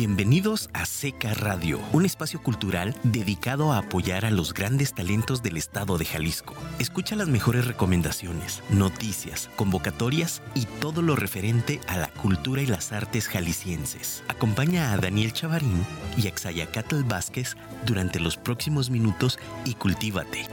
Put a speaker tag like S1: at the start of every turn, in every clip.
S1: Bienvenidos a Seca Radio, un espacio cultural dedicado a apoyar a los grandes talentos del estado de Jalisco. Escucha las mejores recomendaciones, noticias, convocatorias y todo lo referente a la cultura y las artes jaliscienses. Acompaña a Daniel Chavarín y a Xayacatl Vázquez durante los próximos minutos y cultívate.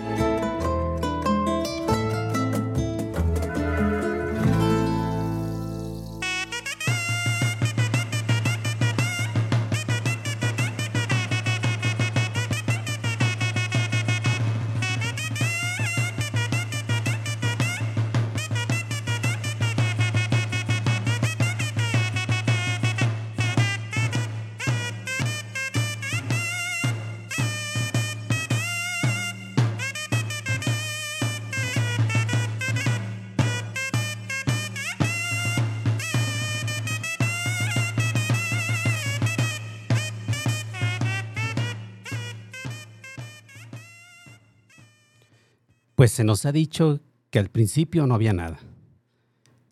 S2: Pues se nos ha dicho que al principio no había nada,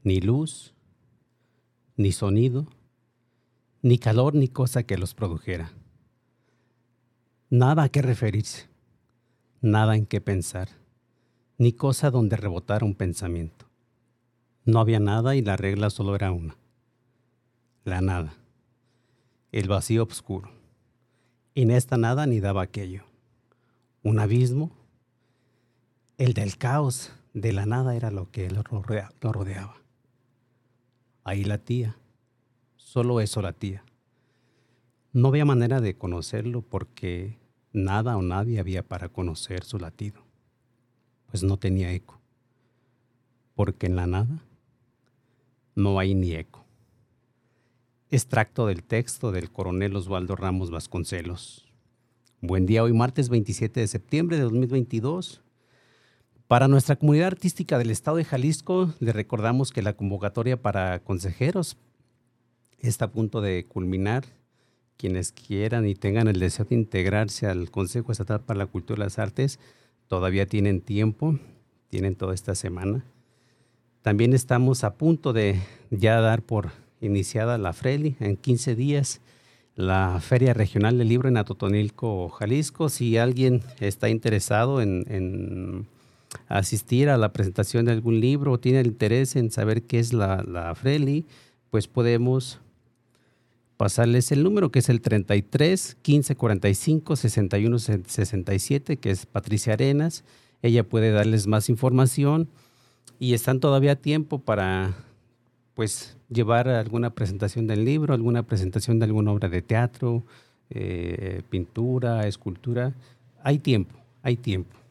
S2: ni luz, ni sonido, ni calor, ni cosa que los produjera. Nada a qué referirse, nada en qué pensar, ni cosa donde rebotara un pensamiento. No había nada y la regla solo era una, la nada, el vacío oscuro. En esta nada ni daba aquello, un abismo el del caos, de la nada, era lo que lo, rodeaba. Ahí la tía, solo eso la tía. No había manera de conocerlo porque nada o nadie había para conocer su latido, pues no tenía eco, porque en la nada no hay ni eco. Extracto del texto del coronel Osvaldo Ramos Vasconcelos. Buen día, hoy martes 27 de septiembre de 2022. Para nuestra comunidad artística del estado de Jalisco, le recordamos que la convocatoria para consejeros está a punto de culminar. Quienes quieran y tengan el deseo de integrarse al Consejo Estatal para la Cultura y las Artes, todavía tienen tiempo, tienen toda esta semana. También estamos a punto de ya dar por iniciada la FRELI en 15 días, la Feria Regional del Libro en Atotonilco, Jalisco. Si alguien está interesado en asistir a la presentación de algún libro o tiene interés en saber qué es la, la Freli, pues podemos pasarles el número que es el 33 15 45 61 67, que es Patricia Arenas. Ella puede darles más información y están todavía a tiempo para pues llevar alguna presentación del libro, alguna presentación de alguna obra de teatro, eh, pintura, escultura. Hay tiempo, hay tiempo.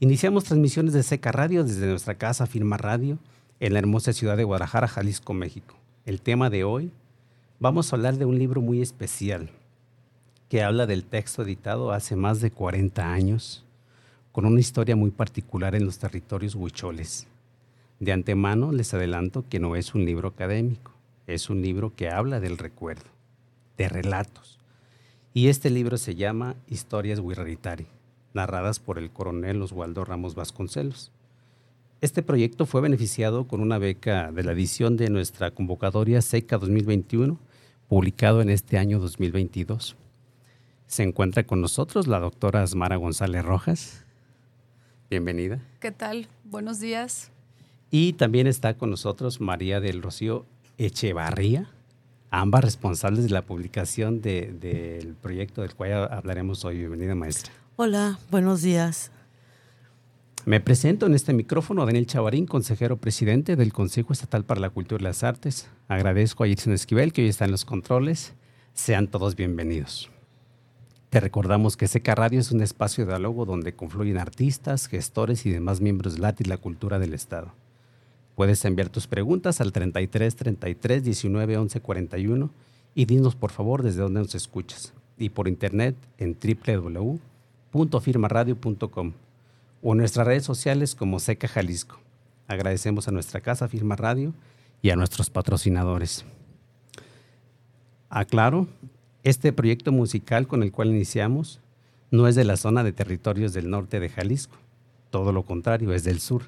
S2: Iniciamos transmisiones de Seca Radio desde nuestra casa Firma Radio en la hermosa ciudad de Guadalajara, Jalisco, México. El tema de hoy, vamos a hablar de un libro muy especial que habla del texto editado hace más de 40 años, con una historia muy particular en los territorios huicholes. De antemano les adelanto que no es un libro académico, es un libro que habla del recuerdo, de relatos. Y este libro se llama Historias Huirraritari narradas por el coronel Oswaldo Ramos Vasconcelos. Este proyecto fue beneficiado con una beca de la edición de nuestra convocatoria SECA 2021, publicado en este año 2022. Se encuentra con nosotros la doctora Asmara González Rojas. Bienvenida.
S3: ¿Qué tal? Buenos días.
S2: Y también está con nosotros María del Rocío Echevarría, ambas responsables de la publicación del proyecto del cual hablaremos hoy. Bienvenida, maestra.
S4: Hola, buenos días.
S2: Me presento en este micrófono Daniel Chavarín, consejero presidente del Consejo Estatal para la Cultura y las Artes. Agradezco a Irsen Esquivel, que hoy está en los controles. Sean todos bienvenidos. Te recordamos que Seca Radio es un espacio de diálogo donde confluyen artistas, gestores y demás miembros del arte y la cultura del Estado. Puedes enviar tus preguntas al 33 33 19 11 41 y dinos por favor desde dónde nos escuchas. Y por internet en www firmaradio.com o nuestras redes sociales como Seca Jalisco. Agradecemos a nuestra casa Firma Radio y a nuestros patrocinadores. Aclaro, este proyecto musical con el cual iniciamos no es de la zona de territorios del norte de Jalisco, todo lo contrario, es del sur,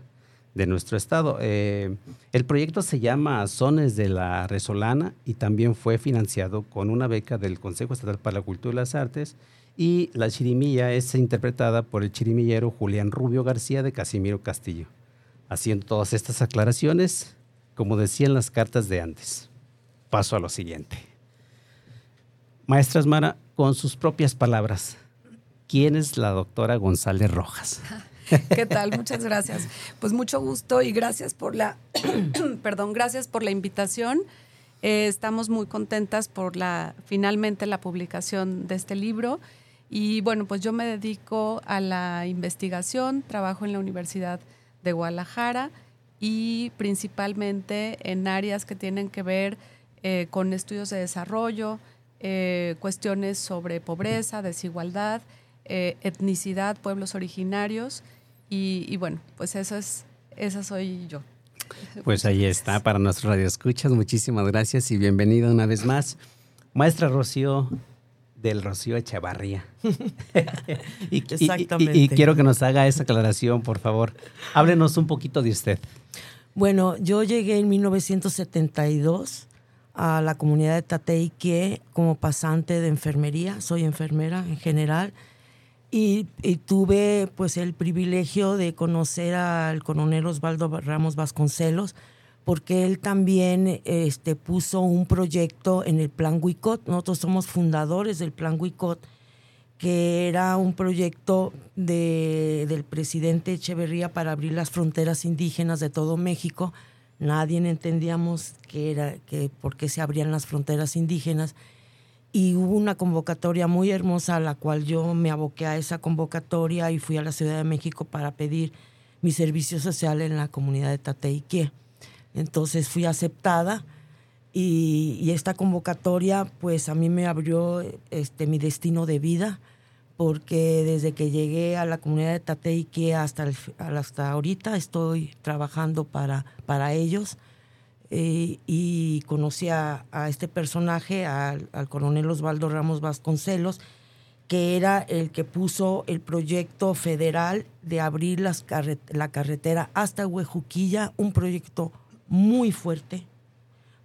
S2: de nuestro estado. Eh, el proyecto se llama Sones de la Resolana y también fue financiado con una beca del Consejo Estatal para la Cultura y las Artes y la chirimilla es interpretada por el chirimillero Julián Rubio García de Casimiro Castillo. Haciendo todas estas aclaraciones, como decían las cartas de antes. Paso a lo siguiente. Maestra Mara, con sus propias palabras, ¿quién es la doctora González Rojas?
S3: ¿Qué tal? Muchas gracias. Pues mucho gusto y gracias por la, perdón, gracias por la invitación. Eh, estamos muy contentas por la, finalmente la publicación de este libro. Y bueno, pues yo me dedico a la investigación, trabajo en la Universidad de Guadalajara y principalmente en áreas que tienen que ver eh, con estudios de desarrollo, eh, cuestiones sobre pobreza, desigualdad, etnicidad, pueblos originarios y, bueno, pues eso es, esa soy yo.
S2: Pues ahí está para nuestros radioescuchas. Muchísimas gracias y bienvenida una vez más. Maestra Rocío del Rocío Echevarría. y, Exactamente. Y, quiero que nos haga esa aclaración, por favor. Háblenos un poquito de usted.
S4: Bueno, yo llegué en 1972 a la comunidad de Tateique como pasante de enfermería. Soy enfermera en general y, tuve pues el privilegio de conocer al coronel Osvaldo Ramos Vasconcelos, porque él también este, puso un proyecto en el Plan Huicot. Nosotros somos fundadores del Plan Huicot, que era un proyecto de, del presidente Echeverría para abrir las fronteras indígenas de todo México. Nadie entendíamos que era, que, por qué se abrían las fronteras indígenas y hubo una convocatoria muy hermosa a la cual yo me aboqué a esa convocatoria y fui a la Ciudad de México para pedir mi servicio social en la comunidad de Tateique. Entonces fui aceptada y, esta convocatoria pues a mí me abrió este, mi destino de vida porque desde que llegué a la comunidad de Tateique hasta, hasta ahorita estoy trabajando para, para ellos eh, y conocí a, este personaje, al, coronel Osvaldo Ramos Vasconcelos, que era el que puso el proyecto federal de abrir la carretera hasta Huejuquilla, un proyecto muy fuerte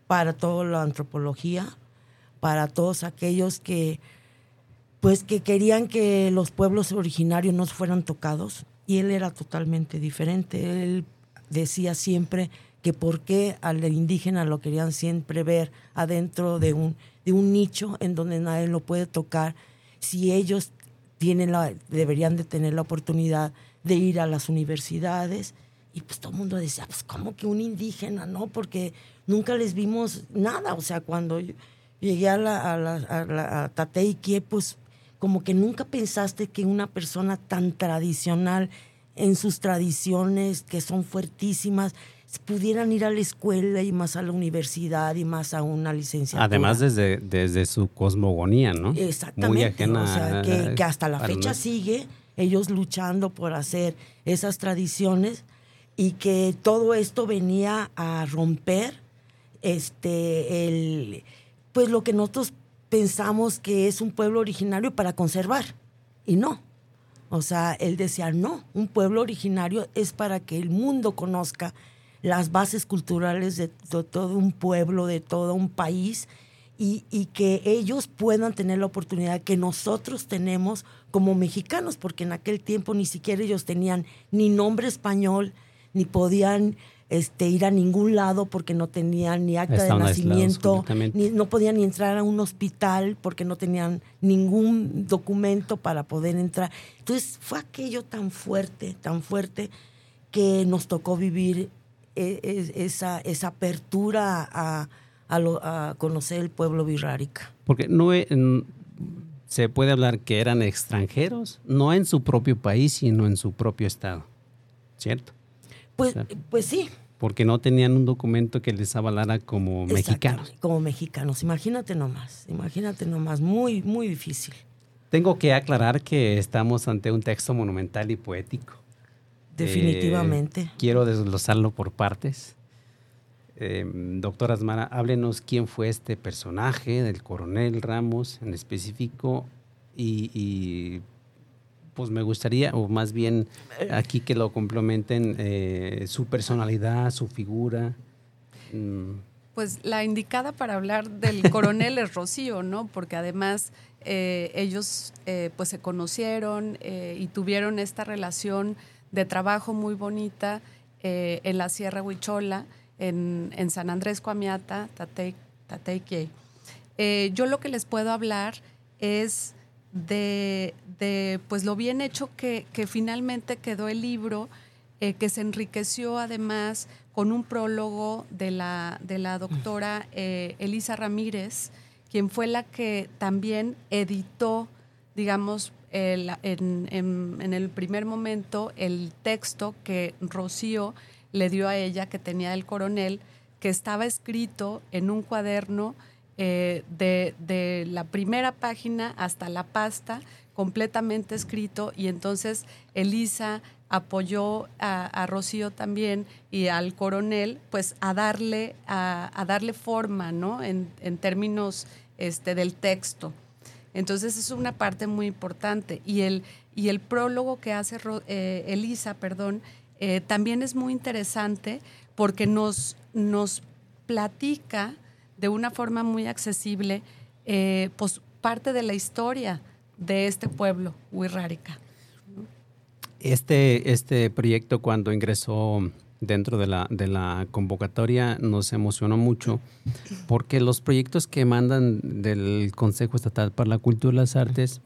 S4: para toda la antropología, para todos aquellos que pues que querían que los pueblos originarios no fueran tocados y él era totalmente diferente. Él decía siempre que por qué al indígena lo querían siempre ver adentro de un, de un nicho en donde nadie lo puede tocar, si ellos tienen la, deberían de tener la oportunidad de ir a las universidades. Y pues todo el mundo decía, pues ¿cómo que un indígena? No, porque nunca les vimos nada. O sea, cuando llegué a la, a la, a la pues como que nunca pensaste que una persona tan tradicional en sus tradiciones, que son fuertísimas, pudieran ir a la escuela y más a la universidad y más a una licenciatura.
S2: Además desde, desde su cosmogonía, ¿no?
S4: Exactamente. Muy ajena o sea, que, hasta la fecha sigue ellos luchando por hacer esas tradiciones y que todo esto venía a romper este el pues lo que nosotros pensamos que es un pueblo originario para conservar y no. O sea, él decía, no, un pueblo originario es para que el mundo conozca las bases culturales de, todo un pueblo, de todo un país, y, que ellos puedan tener la oportunidad que nosotros tenemos como mexicanos, porque en aquel tiempo ni siquiera ellos tenían ni nombre español, ni podían este, ir a ningún lado porque no tenían ni acta de nacimiento, ni, no podían ni entrar a un hospital porque no tenían ningún documento para poder entrar. Entonces fue aquello tan fuerte, tan fuerte, que nos tocó vivir e, esa, esa apertura a, a, conocer el pueblo birrárica.
S2: Porque no se puede hablar que eran extranjeros, no en su propio país, sino en su propio estado, ¿cierto?
S4: Pues, pues sí.
S2: Porque no tenían un documento que les avalara como mexicanos.
S4: Como mexicanos, imagínate nomás, imagínate nomás, muy, muy difícil.
S2: Tengo que aclarar que estamos ante un texto monumental y poético
S4: Definitivamente.
S2: Eh, quiero desglosarlo por partes. Eh, doctora Asmara, háblenos quién fue este personaje del coronel Ramos en específico y, pues me gustaría, o más bien aquí que lo complementen eh, su personalidad, su figura.
S3: Mm. Pues la indicada para hablar del coronel es Rocío, ¿no? Porque además eh, ellos eh, pues se conocieron y tuvieron esta relación de trabajo muy bonita en la Sierra Huichola, en, en San Andrés Coamiata, Tateique. yo lo que les puedo hablar es de, pues lo bien hecho que, finalmente quedó el libro, eh, que se enriqueció además con un prólogo de la, de la doctora eh, Elisa Ramírez, quien fue la que también editó, digamos, en, en, el primer momento el texto que Rocío le dio a ella, que tenía el coronel, que estaba escrito en un cuaderno eh, de, la primera página hasta la pasta, completamente escrito, y entonces Elisa apoyó a, Rocío también y al coronel, pues a darle, a, darle forma, ¿no? En, términos este, del texto. Entonces es una parte muy importante. Y el, y el prólogo que hace eh, Elisa, perdón, eh, también es muy interesante porque nos, nos platica de una forma muy accesible eh, pues parte de la historia de este pueblo, Huirrárica.
S2: Este, este proyecto cuando ingresó dentro de la, de la convocatoria nos emocionó mucho porque los proyectos que mandan del Consejo Estatal para la Cultura y las Artes,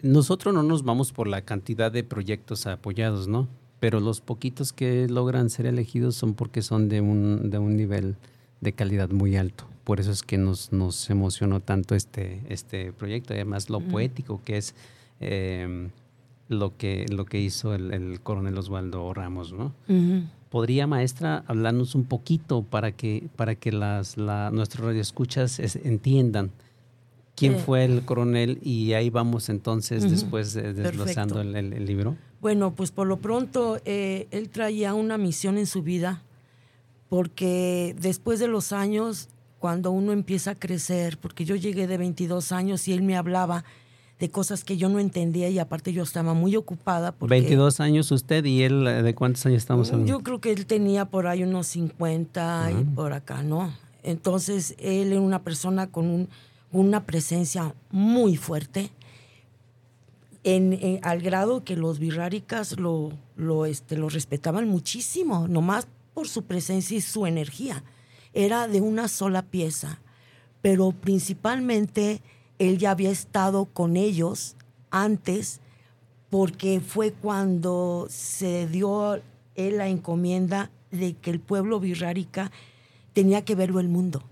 S2: nosotros no nos vamos por la cantidad de proyectos apoyados, ¿no? Pero los poquitos que logran ser elegidos son porque son de un, de un nivel de calidad muy alto. Por eso es que nos, nos emocionó tanto este, este proyecto, además lo poético que es em, lo, que, lo que hizo el, coronel Osvaldo Ramos. ¿no? ¿Podría, maestra, hablarnos un poquito para que, para que las, la, nuestros radioescuchas entiendan quién eh. fue el coronel y ahí vamos entonces después desglosando el, libro?
S4: Bueno, pues por lo pronto eh, él traía una misión en su vida porque después de los años, cuando uno empieza a crecer, porque yo llegué de 22 años y él me hablaba de cosas que yo no entendía y aparte yo estaba muy ocupada. Porque,
S2: 22 años usted y él, ¿de cuántos años estamos hablando?
S4: Yo creo que él tenía por ahí unos 50 y por acá, ¿no? Entonces él era una persona con una presencia muy fuerte, en, al grado que los birráricas lo, lo, este, lo respetaban muchísimo, nomás por su presencia y su energía. Era de una sola pieza, pero principalmente él ya había estado con ellos antes porque fue cuando se dio él la encomienda de que el pueblo birrárica tenía que verlo el mundo.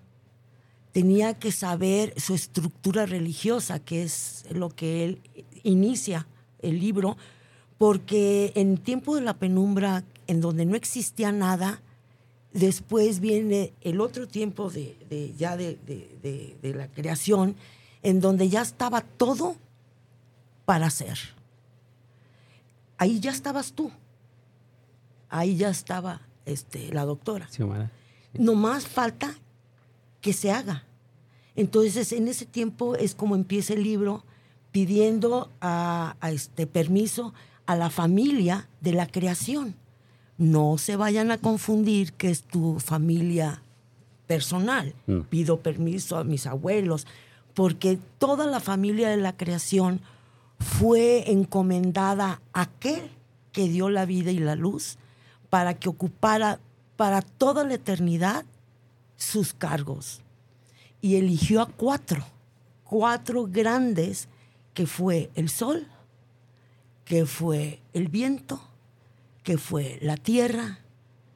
S4: Tenía que saber su estructura religiosa, que es lo que él inicia el libro, porque en tiempo de la penumbra en donde no existía nada, después viene el otro tiempo de, ya de, la creación, en donde ya estaba todo para hacer. Ahí ya estabas tú. Ahí ya estaba este, la doctora. no más falta que se haga. Entonces, en ese tiempo es como empieza el libro pidiendo a, este permiso a la familia de la creación no se vayan a confundir que es tu familia personal. Mm. Pido permiso a mis abuelos, porque toda la familia de la creación fue encomendada a aquel que dio la vida y la luz para que ocupara para toda la eternidad sus cargos. Y eligió a cuatro, cuatro grandes, que fue el sol, que fue el viento, que fue la tierra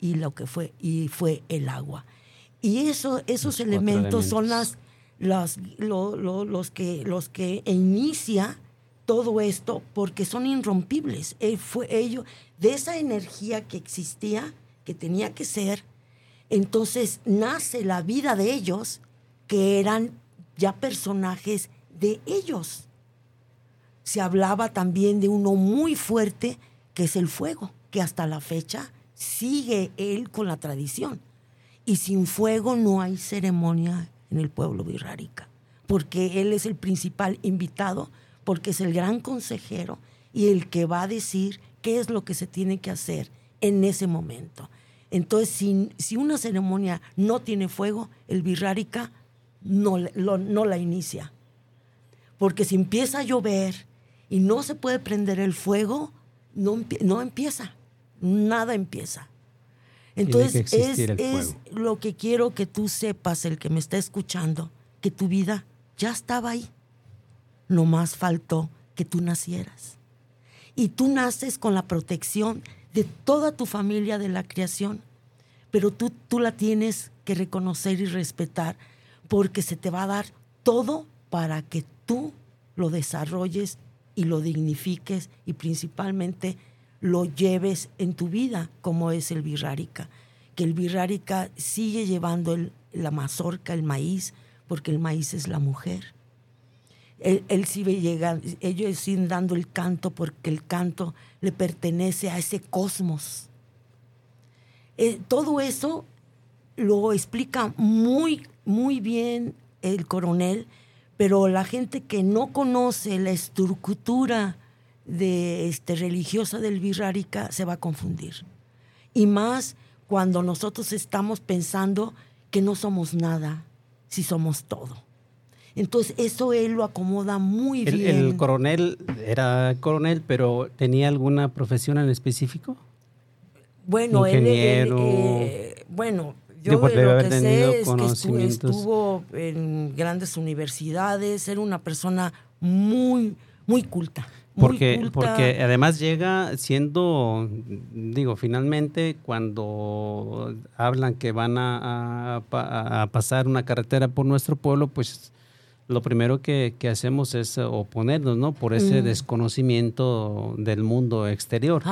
S4: y lo que fue y fue el agua. Y eso, esos elementos, son las, las los que los que inicia todo esto porque son irrompibles. Él fue ello de esa energía que existía, que tenía que ser, entonces nace la vida de ellos que eran ya personajes de ellos. Se hablaba también de uno muy fuerte que es el fuego que hasta la fecha sigue él con la tradición. Y sin fuego no hay ceremonia en el pueblo birrárica, porque él es el principal invitado porque es el gran consejero y el que va a decir qué es lo que se tiene que hacer en ese momento. Entonces, si, si una ceremonia no tiene fuego, el birrárica no, no la inicia. Porque si empieza a llover y no se puede prender el fuego, no, no empieza, nada empieza. Entonces es, es, lo que quiero que tú sepas, el que me está escuchando, que tu vida ya estaba ahí. No más faltó que tú nacieras. Y tú naces con la protección de toda tu familia de la creación, pero tú, tú la tienes que reconocer y respetar porque se te va a dar todo para que tú lo desarrolles y lo dignifiques y principalmente lo lleves en tu vida, como es el birrárica. Que el birrárica sigue llevando la mazorca, el maíz, porque el maíz es la mujer. Él, sigue llegando, ellos siguen dando el canto porque el canto le pertenece a ese cosmos. Eh, todo eso lo explica muy, muy bien el coronel, pero la gente que no conoce la estructura de este, religiosa del Virrárica se va a confundir. Y más cuando nosotros estamos pensando que no somos nada, si somos todo. Entonces eso él lo acomoda muy bien.
S2: ¿El coronel era coronel, pero tenía alguna profesión en específico?
S4: Bueno, él, eh, bueno, yo lo que sé es que estuvo en grandes universidades, era una persona muy, muy culta.
S2: Porque, porque además llega siendo, digo, finalmente cuando hablan que van a, pasar una carretera por nuestro pueblo, pues lo primero que, hacemos es oponernos, ¿no? Por ese desconocimiento del mundo exterior.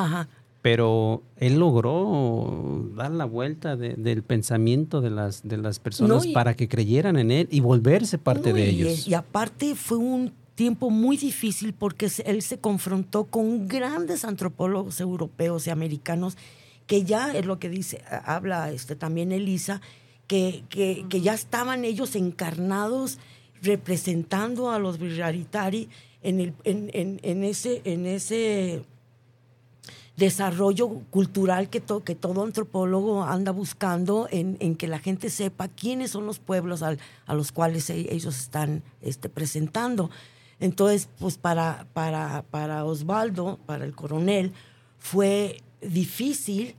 S2: Pero él logró dar la vuelta del pensamiento de las, de las personas para que creyeran en él y volverse parte de ellos.
S4: Y aparte fue un tiempo muy difícil porque él se confrontó con grandes antropólogos europeos y americanos que ya es lo que dice, habla este, también Elisa, que, que, ya estaban ellos encarnados representando a los Virraritari en, en, en, ese, en ese desarrollo cultural que, que todo antropólogo anda buscando en, en, que la gente sepa quiénes son los pueblos a los cuales e, ellos están este, presentando. Entonces, pues para, para, para Osvaldo, para el coronel, fue difícil,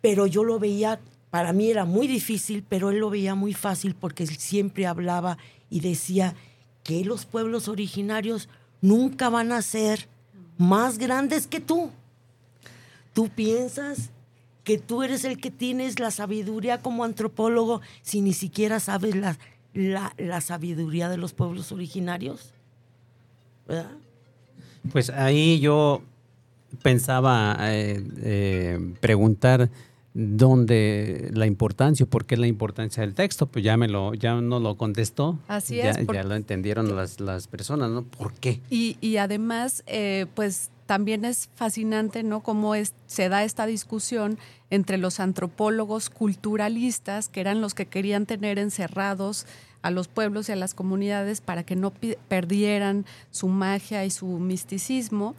S4: pero yo lo veía, para mí era muy difícil, pero él lo veía muy fácil porque él siempre hablaba y decía que los pueblos originarios nunca van a ser más grandes que tú. Tú piensas que tú eres el que tienes la sabiduría como antropólogo si ni siquiera sabes la, la sabiduría de los pueblos originarios.
S2: Pues ahí yo pensaba eh, eh, preguntar dónde la importancia, por qué la importancia del texto, pues ya me lo, ya no lo contestó.
S3: Así
S2: ya,
S3: es.
S2: Ya lo entendieron las, las personas, ¿no? ¿Por qué?
S3: Y, y además, eh, pues también es fascinante, ¿no? Cómo se da esta discusión entre los antropólogos culturalistas, que eran los que querían tener encerrados a los pueblos y a las comunidades para que no perdieran su magia y su misticismo,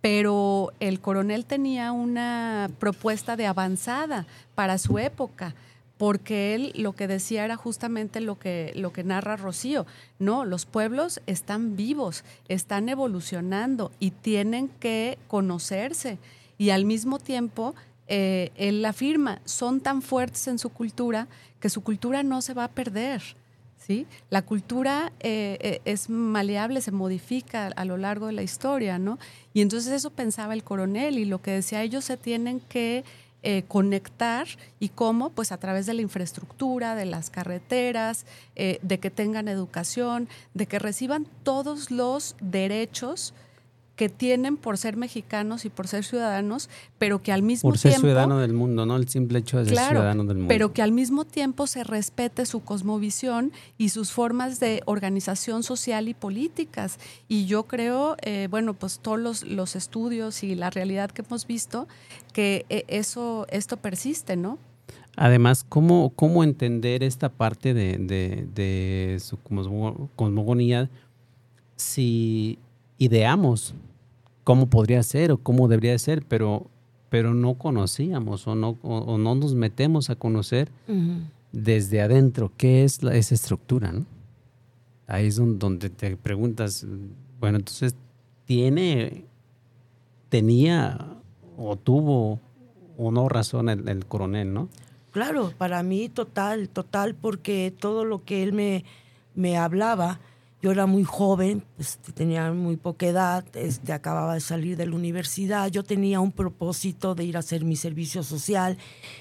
S3: pero el coronel tenía una propuesta de avanzada para su época porque él lo que decía era justamente lo que, lo que narra Rocío. No, los pueblos están vivos, están evolucionando y tienen que conocerse. Y al mismo tiempo, eh, él afirma, son tan fuertes en su cultura que su cultura no se va a perder. La cultura eh, eh, es maleable, se modifica a lo largo de la historia, ¿no? Y entonces eso pensaba el coronel y lo que decía, ellos se tienen que eh, conectar y cómo, pues a través de la infraestructura, de las carreteras, de que tengan educación, de que reciban todos los derechos que tienen por ser mexicanos y por ser ciudadanos, pero que al mismo
S2: tiempo...
S3: Por
S2: ser ciudadano del mundo, ¿no? El simple hecho de ser ciudadano del mundo.
S3: Pero que al mismo tiempo se respete su cosmovisión y sus formas de organización social y políticas. Y yo creo, eh, bueno, pues todos los, los, estudios y la realidad que hemos visto, que eh, eso, esto persiste, ¿no?
S2: Además, ¿cómo, cómo entender esta parte de, de, de su cosmogonía si ideamos cómo podría ser o cómo debería ser, pero, pero no conocíamos o no, o, no nos metemos a conocer desde adentro qué es esa estructura, ¿no? Ahí es donde te preguntas, bueno, entonces, ¿tiene, tenía o tuvo o no razón el, coronel, no?
S4: Claro, para mí total, total, porque todo lo que él me, me hablaba, yo era muy joven, este, tenía muy poca edad, este, acababa de salir de la universidad, yo tenía un propósito de ir a hacer mi servicio social,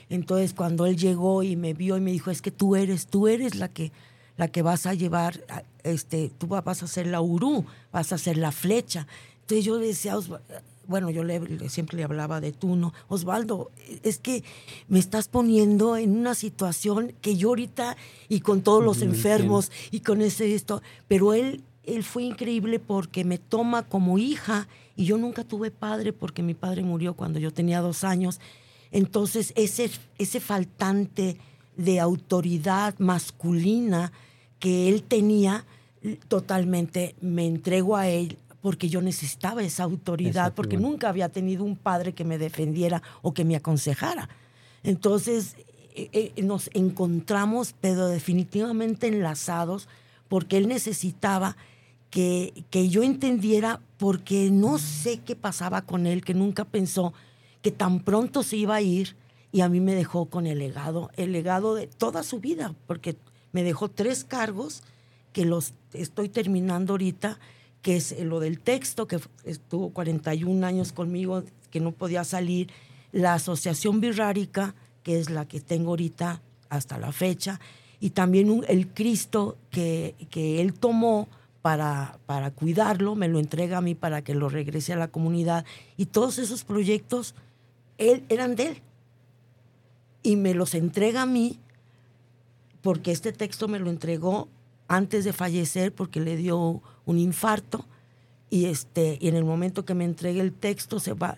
S4: entonces cuando él llegó y me vio y me dijo, es que tú eres, tú eres la que, la que vas a llevar, este, tú vas a hacer la urú, vas a hacer la flecha. Entonces yo decía, bueno, yo le, siempre le hablaba de tú, ¿no? Osvaldo, es que me estás poniendo en una situación que yo ahorita, y con todos los enfermos, y con ese esto, pero él, él fue increíble porque me toma como hija, y yo nunca tuve padre porque mi padre murió cuando yo tenía dos años. Entonces, ese, ese faltante de autoridad masculina que él tenía, totalmente me entrego a él porque yo necesitaba esa autoridad, porque nunca había tenido un padre que me defendiera o que me aconsejara. Entonces eh, eh, nos encontramos, pero definitivamente enlazados, porque él necesitaba que, que yo entendiera, porque no sé qué pasaba con él, que nunca pensó que tan pronto se iba a ir y a mí me dejó con el legado, el legado de toda su vida, porque me dejó tres cargos que los estoy terminando ahorita que es lo del texto, que estuvo 41 años conmigo, que no podía salir, la Asociación Birrárica, que es la que tengo ahorita hasta la fecha, y también el Cristo que, que él tomó para, para cuidarlo, me lo entrega a mí para que lo regrese a la comunidad, y todos esos proyectos eran de él, y me los entrega a mí, porque este texto me lo entregó antes de fallecer porque le dio un infarto. Y este y en el momento que me entregue el texto se va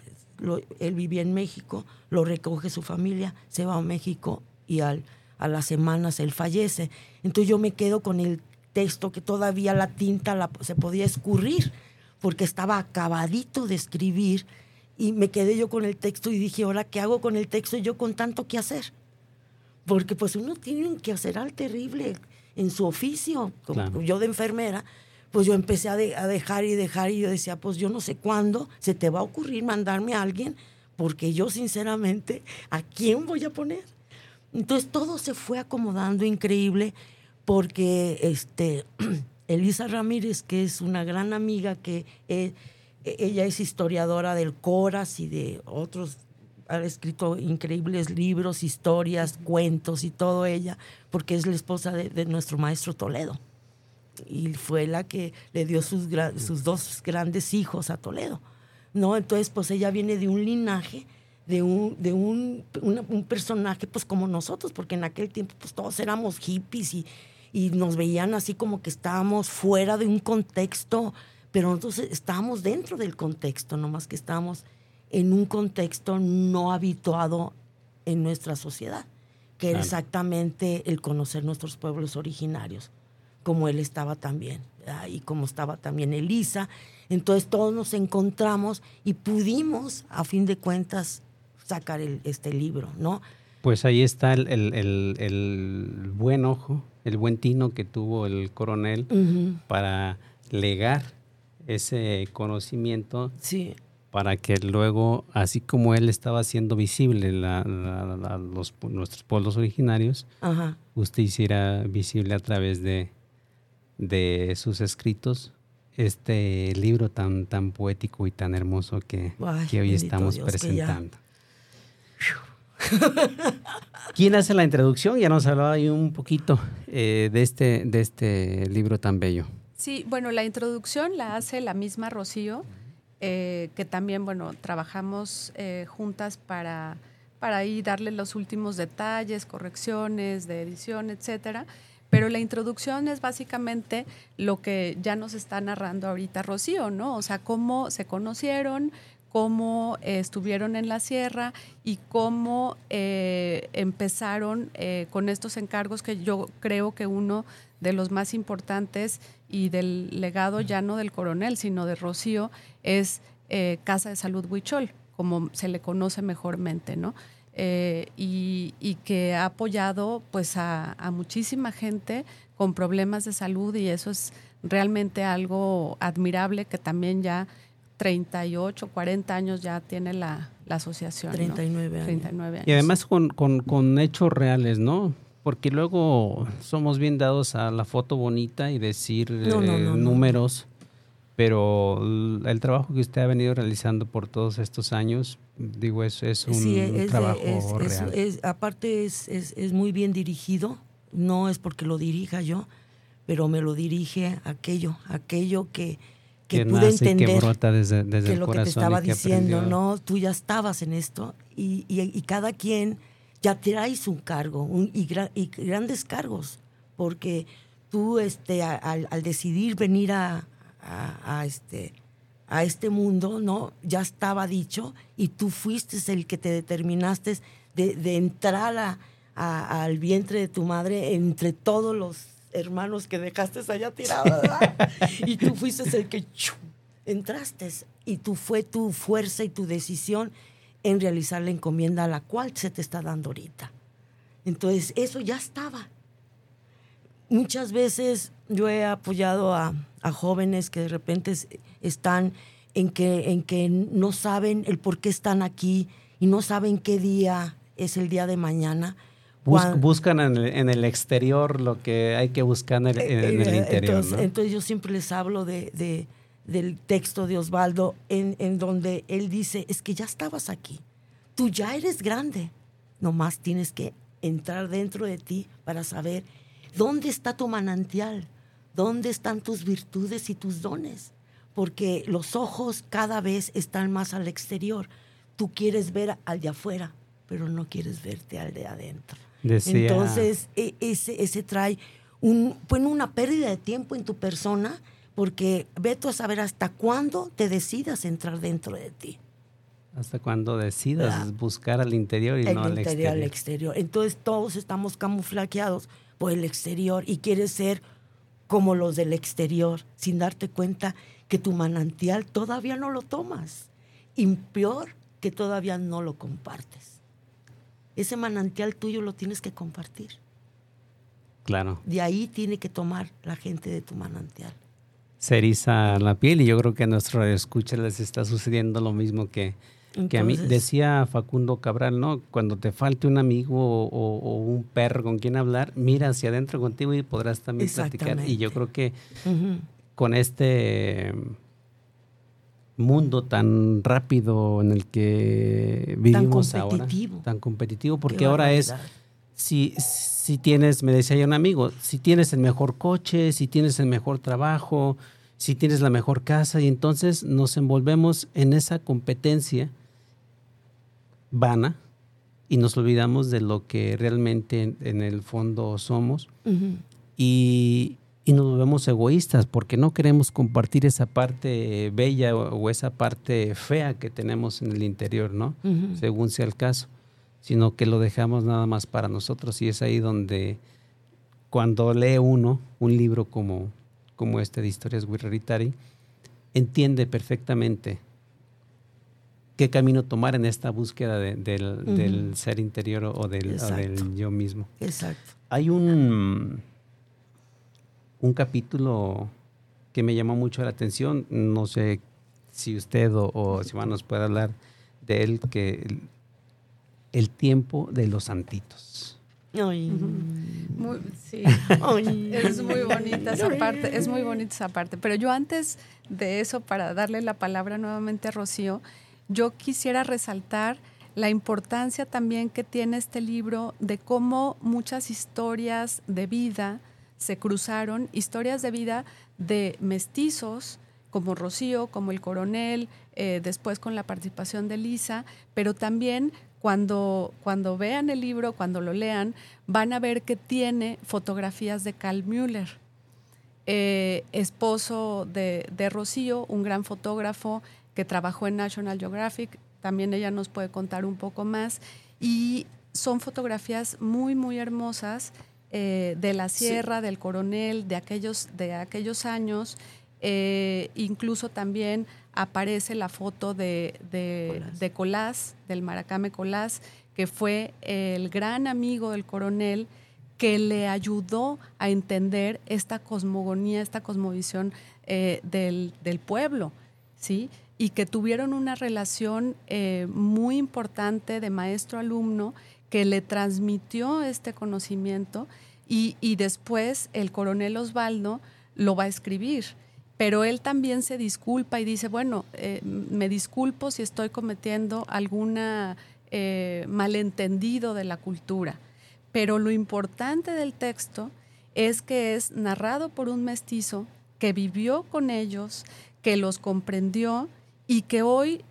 S4: él vivía en México lo recoge su familia se va a México y al, a las semanas él fallece. Entonces yo me quedo con el texto que todavía la tinta la, se podía escurrir porque estaba acabadito de escribir y me quedé yo con el texto y dije ahora qué hago con el texto yo con tanto que hacer porque pues uno tiene que hacer al terrible en su oficio, como yo de enfermera, pues yo empecé a, dejar y dejar y yo decía, pues yo no sé cuándo se te va a ocurrir mandarme a alguien, porque yo sinceramente, ¿a quién voy a poner? Entonces todo se fue acomodando increíble porque este, Elisa Ramírez, que es una gran amiga, que e, ella es historiadora del Coras y de otros ha escrito increíbles libros, historias, cuentos y todo ella, porque es la esposa de, nuestro maestro Toledo. Y fue la que le dio sus, sus dos grandes hijos a Toledo. ¿no? Entonces, pues ella viene de un linaje, de un, de un, un personaje pues como nosotros, porque en aquel tiempo pues todos éramos hippies y, y nos veían así como que estábamos fuera de un contexto, pero nosotros estábamos dentro del contexto, nomás que estábamos en un contexto no habituado en nuestra sociedad, que era exactamente el conocer nuestros pueblos originarios, como él estaba también, y como estaba también Elisa. Entonces todos nos encontramos y pudimos, a fin de cuentas, sacar este libro, ¿no?
S2: Pues ahí está el, buen ojo, el buen tino que tuvo el coronel para legar ese conocimiento
S4: sí
S2: para que luego, así como él estaba haciendo visible los, nuestros pueblos originarios, usted hiciera visible a través de, de sus escritos este libro tan, tan poético y tan hermoso que, que hoy estamos presentando. ¿Quién hace la introducción? Ya nos hablaba ahí un poquito eh, de, este, de este libro tan bello.
S3: Sí, bueno, la introducción la hace la misma Rocío. Eh, que también, bueno, trabajamos eh, juntas para, para ahí darle los últimos detalles, correcciones de edición, etcétera. Pero la introducción es básicamente lo que ya nos está narrando ahorita Rocío, ¿no? O sea, cómo se conocieron, cómo eh, estuvieron en la sierra y cómo empezaron con estos encargos que yo creo que uno de los más importantes y del legado ya no del coronel, sino de Rocío, es Casa de Salud Huichol, como se le conoce mejormente, ¿no? y, que ha apoyado pues a, a muchísima gente con problemas de salud y eso es realmente algo admirable que también ya 38, 40 años ya tiene la, asociación.
S4: 39, años.
S3: 39 años.
S2: Y además con, con, hechos reales, ¿no? Porque luego somos bien dados a la foto bonita y decir eh, números, pero el trabajo que usted ha venido realizando por todos estos años, digo, es, es un trabajo real.
S4: aparte es, es muy bien dirigido, no es porque lo dirija yo, pero me lo dirige aquello, aquello que que, pude entender
S2: que,
S4: lo que te estaba diciendo, ¿no? Tú ya estabas en esto y, y, cada quien ya traes un cargo un, y, grandes cargos, porque tú este, al, decidir venir a, a, este, a este mundo, ¿no? Ya estaba dicho y tú fuiste el que te determinaste de, de entrar al vientre de tu madre entre todos los hermanos que dejaste allá tirados, y tú fuiste el que entraste y tú fue tu fuerza y tu decisión en realizar la encomienda a la cual se te está dando ahorita. Entonces, eso ya estaba. Muchas veces yo he apoyado a, a jóvenes que de repente están en que, en que no saben el por qué están aquí y no saben qué día es el día de mañana
S2: buscan en el, exterior lo que hay que buscar en el, eh, eh, interior.
S4: Entonces, yo siempre les hablo de, del texto de Osvaldo en, en, donde él dice, es que ya estabas aquí, tú ya eres grande, nomás tienes que entrar dentro de ti para saber dónde está tu manantial, dónde están tus virtudes y tus dones, porque los ojos cada vez están más al exterior. Tú quieres ver al de afuera, pero no quieres verte al de adentro. Entonces, e, ese, ese trae un, pues, una pérdida de tiempo en tu persona, porque ve tú a saber hasta cuándo te decidas entrar dentro de ti.
S2: Hasta cuando decidas buscar al interior y no al exterior. al exterior.
S4: Entonces todos estamos camuflaqueados por el exterior y quieres ser como los del exterior, sin darte cuenta que tu manantial todavía no lo tomas. Y peor, que todavía no lo compartes ese manantial tuyo lo tienes que compartir.
S2: Claro.
S4: De ahí tiene que tomar la gente de tu manantial.
S2: Se eriza la piel y yo creo que a nuestro escucha les está sucediendo lo mismo que, que a mí. Decía Facundo Cabral, ¿no? Cuando te falte un amigo o, un perro con quien hablar, mira hacia adentro contigo y podrás también platicar. Y yo creo que con este mundo tan rápido en el que vivimos ahora, tan competitivo, porque ahora es, si, si tienes, me decía un amigo, si tienes el mejor coche, si tienes el mejor trabajo, si tienes la mejor casa, y entonces nos envolvemos en esa competencia vana y nos olvidamos de lo que realmente en, el fondo somos. y, y nos volvemos egoístas porque no queremos compartir esa parte bella o, esa parte fea que tenemos en el interior, ¿no? Según sea el caso, sino que lo dejamos nada más para nosotros y es ahí donde cuando lee uno un libro como, como este de Historias Guerreritari, entiende perfectamente qué camino tomar en esta búsqueda del, ser interior o del, o del yo mismo.
S4: Exacto.
S2: Hay un un capítulo que me llamó mucho la atención. No sé si usted o, si nos puede hablar de él, que el, tiempo de los santitos.
S3: sí. es muy bonita esa parte, es muy bonita esa parte. Pero yo antes de eso, para darle la palabra nuevamente a Rocío, yo quisiera resaltar la importancia también que tiene este libro de cómo muchas historias de vida, se cruzaron historias de vida de mestizos, como Rocío, como el coronel, eh, después con la participación de Lisa, pero también cuando, cuando vean el libro, cuando lo lean, van a ver que tiene fotografías de Carl Müller, eh, esposo de, de Rocío, un gran fotógrafo que trabajó en National Geographic. También ella nos puede contar un poco más. Y son fotografías muy, muy hermosas eh, de la sierra, del coronel, de aquellos, de aquellos años. Eh, incluso también aparece la foto de, de, Colás, del Maracame Colás, que fue el gran amigo del coronel que le ayudó a entender esta cosmogonía, esta cosmovisión eh, del, pueblo, ¿sí? Y que tuvieron una relación muy importante de maestro-alumno que le transmitió este conocimiento y, después el coronel Osvaldo lo va a escribir. Pero él también se disculpa y dice, bueno, eh, me disculpo si estoy cometiendo algún eh, malentendido de la cultura. Pero lo importante del texto es que es narrado por un mestizo que vivió con ellos, que los comprendió y que hoy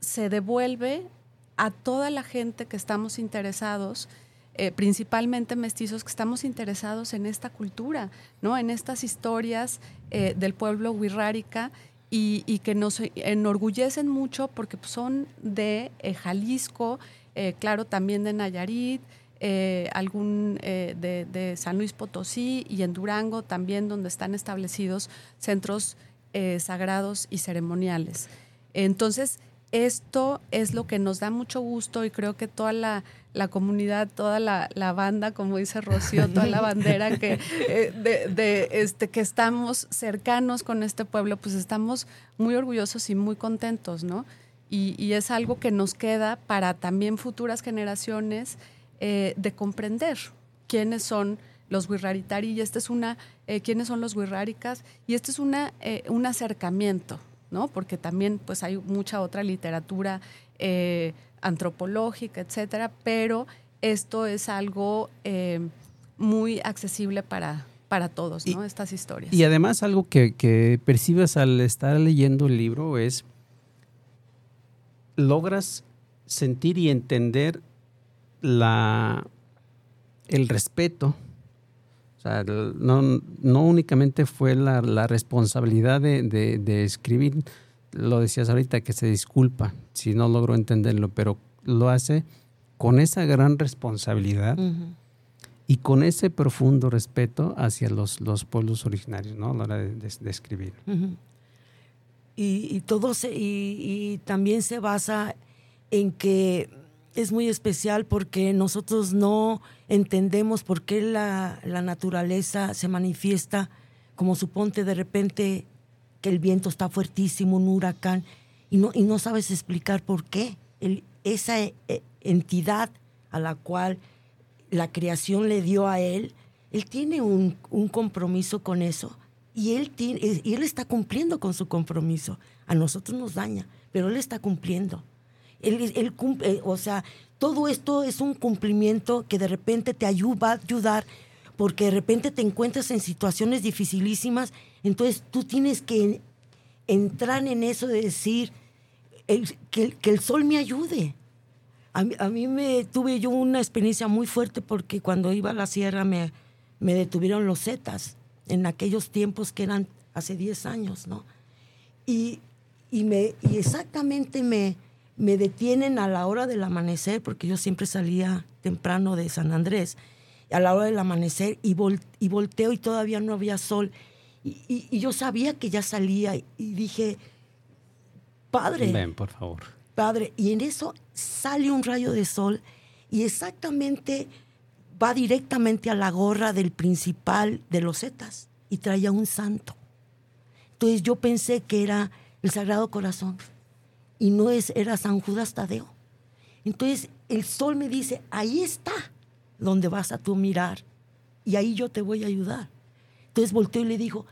S3: se devuelve a toda la gente que estamos interesados, eh, principalmente mestizos, que estamos interesados en esta cultura, ¿no? en estas historias eh, del pueblo wixárika y, que nos enorgullecen mucho porque pues, son de eh, Jalisco, claro, también de Nayarit, algún de, San Luis Potosí y en Durango también donde están establecidos centros sagrados y ceremoniales. Entonces, esto es lo que nos da mucho gusto y creo que toda la, comunidad, toda la, banda, como dice Rocío, toda la bandera que, eh, de, este, que estamos cercanos con este pueblo, pues estamos muy orgullosos y muy contentos, ¿no? Y, es algo que nos queda para también futuras generaciones eh, de comprender quiénes son los Wirraritari y este es una, eh, quiénes son los Wirráricas y este es una, un acercamiento, ¿no? Porque también pues hay mucha otra literatura eh, antropológica, etcétera, pero esto es algo eh, muy accesible para, para todos, ¿no? Estas historias.
S2: Y además algo que, que percibes al estar leyendo el libro es logras sentir y entender la, el respeto no, no únicamente fue la, la responsabilidad de, de, escribir, lo decías ahorita, que se disculpa si no logró entenderlo, pero lo hace con esa gran responsabilidad y con ese profundo respeto hacia los, los pueblos originarios, ¿no? A la hora de, escribir.
S4: y, y, todo se, y, y también se basa en que es muy especial porque nosotros no entendemos por qué la, naturaleza se manifiesta como suponte de repente que el viento está fuertísimo, un huracán, y no, y no sabes explicar por qué. esa eh, entidad a la cual la creación le dio a él, él tiene un, compromiso con eso y él, tiene, y él está cumpliendo con su compromiso. A nosotros nos daña, pero él está cumpliendo. Él, cumple, o sea, todo esto es un cumplimiento que de repente te ayuda, a ayudar porque de repente te encuentras en situaciones dificilísimas, entonces tú tienes que entrar en eso de decir que, el sol me ayude. A mí, me tuve yo una experiencia muy fuerte porque cuando iba a la sierra me, me detuvieron los zetas en aquellos tiempos que eran hace 10 años, ¿no? Y, y, me, y exactamente me, me detienen a la hora del amanecer, porque yo siempre salía temprano de San Andrés, a la hora del amanecer y, y volteo y todavía no había sol. Y, yo sabía que ya salía y dije, padre.
S2: Ven, por favor.
S4: Padre. Y en eso sale un rayo de sol y exactamente va directamente a la gorra del principal de los Zetas y traía un santo. Entonces yo pensé que era el Sagrado Corazón y no es, era San Judas Tadeo. Entonces el sol me dice, ahí está donde vas a tú mirar y ahí yo te voy a ayudar. Entonces volteó y le dijo,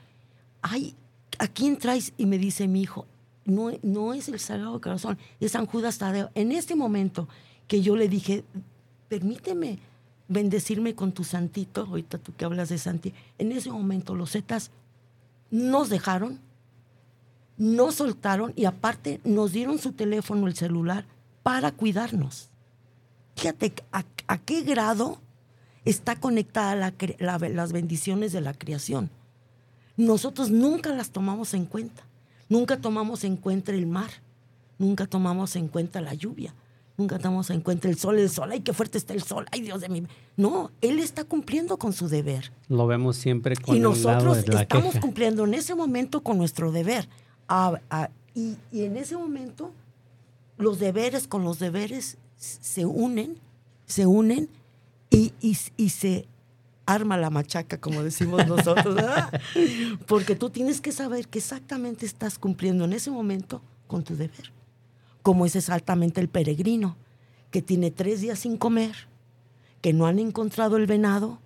S4: ay, ¿a quién traes? Y me dice mi hijo, no, no es el Sagrado Corazón, es San Judas Tadeo. En este momento que yo le dije, permíteme bendecirme con tu santito, ahorita tú que hablas de Santi, en ese momento los zetas nos dejaron no soltaron y aparte nos dieron su teléfono, el celular, para cuidarnos. Fíjate a, qué grado está conectada las bendiciones de la creación. Nosotros nunca las tomamos en cuenta. Nunca tomamos en cuenta el mar, nunca tomamos en cuenta la lluvia, nunca tomamos en cuenta el sol, el sol, ay, qué fuerte está el sol, ay, Dios de mí. No, él está cumpliendo con su deber.
S2: Lo vemos siempre con
S4: y
S2: el
S4: nosotros
S2: lado de la
S4: estamos
S2: queja.
S4: cumpliendo en ese momento con nuestro deber. Y, y en ese momento los deberes con los deberes se unen, se unen y, y- y se arma la machaca, como decimos nosotros, ¿verdad? Porque tú tienes que saber que exactamente estás cumpliendo en ese momento con tu deber. Como es exactamente el peregrino, que tiene tres días sin comer, que no han encontrado el venado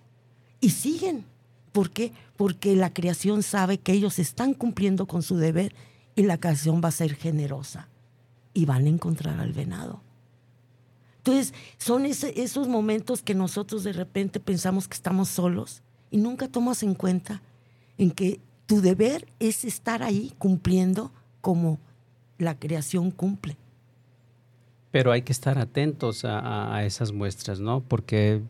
S4: y siguen. ¿Por qué? Porque la creación sabe que ellos están cumpliendo con su deber y la creación va a ser generosa y van a encontrar al venado. Entonces, son esos momentos que nosotros de repente pensamos que estamos solos y nunca tomas en cuenta en que tu deber es estar ahí cumpliendo como la creación cumple.
S2: Pero hay que estar atentos a- a esas muestras, ¿no? Porque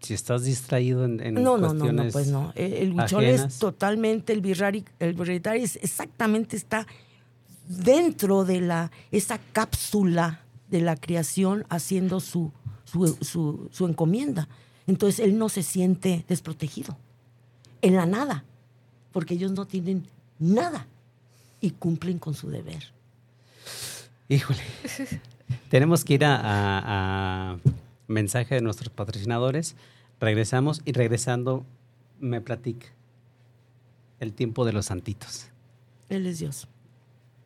S2: si estás distraído en, en
S4: No, no, no,
S2: cuestiones
S4: no, pues no. El, el huichol es
S2: ajenas.
S4: totalmente, el birrari, el birritari es exactamente está dentro de la, esa cápsula de la creación haciendo su, su, su, su encomienda. Entonces él no se siente desprotegido, en la nada, porque ellos no tienen nada y cumplen con su deber.
S2: Híjole. Tenemos que ir a, a- a mensaje de nuestros patrocinadores. Regresamos y regresando me platica el tiempo de los santitos.
S4: Él es Dios.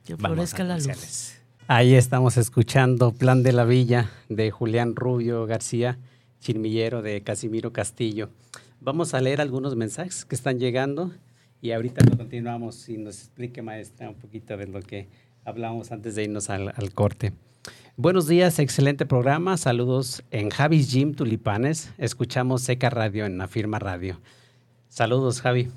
S4: Que
S2: Vamos
S4: florezca la luz.
S2: Ahí estamos escuchando Plan de la Villa de Julián Rubio García, chirmillero de Casimiro Castillo. Vamos a leer algunos mensajes que están llegando y ahorita continuamos y nos explique, maestra, un poquito de lo que hablamos antes de irnos al, al corte. Buenos días, excelente programa. Saludos en Javis Gym Tulipanes. Escuchamos Seca Radio en Afirma Radio. Saludos, Javi.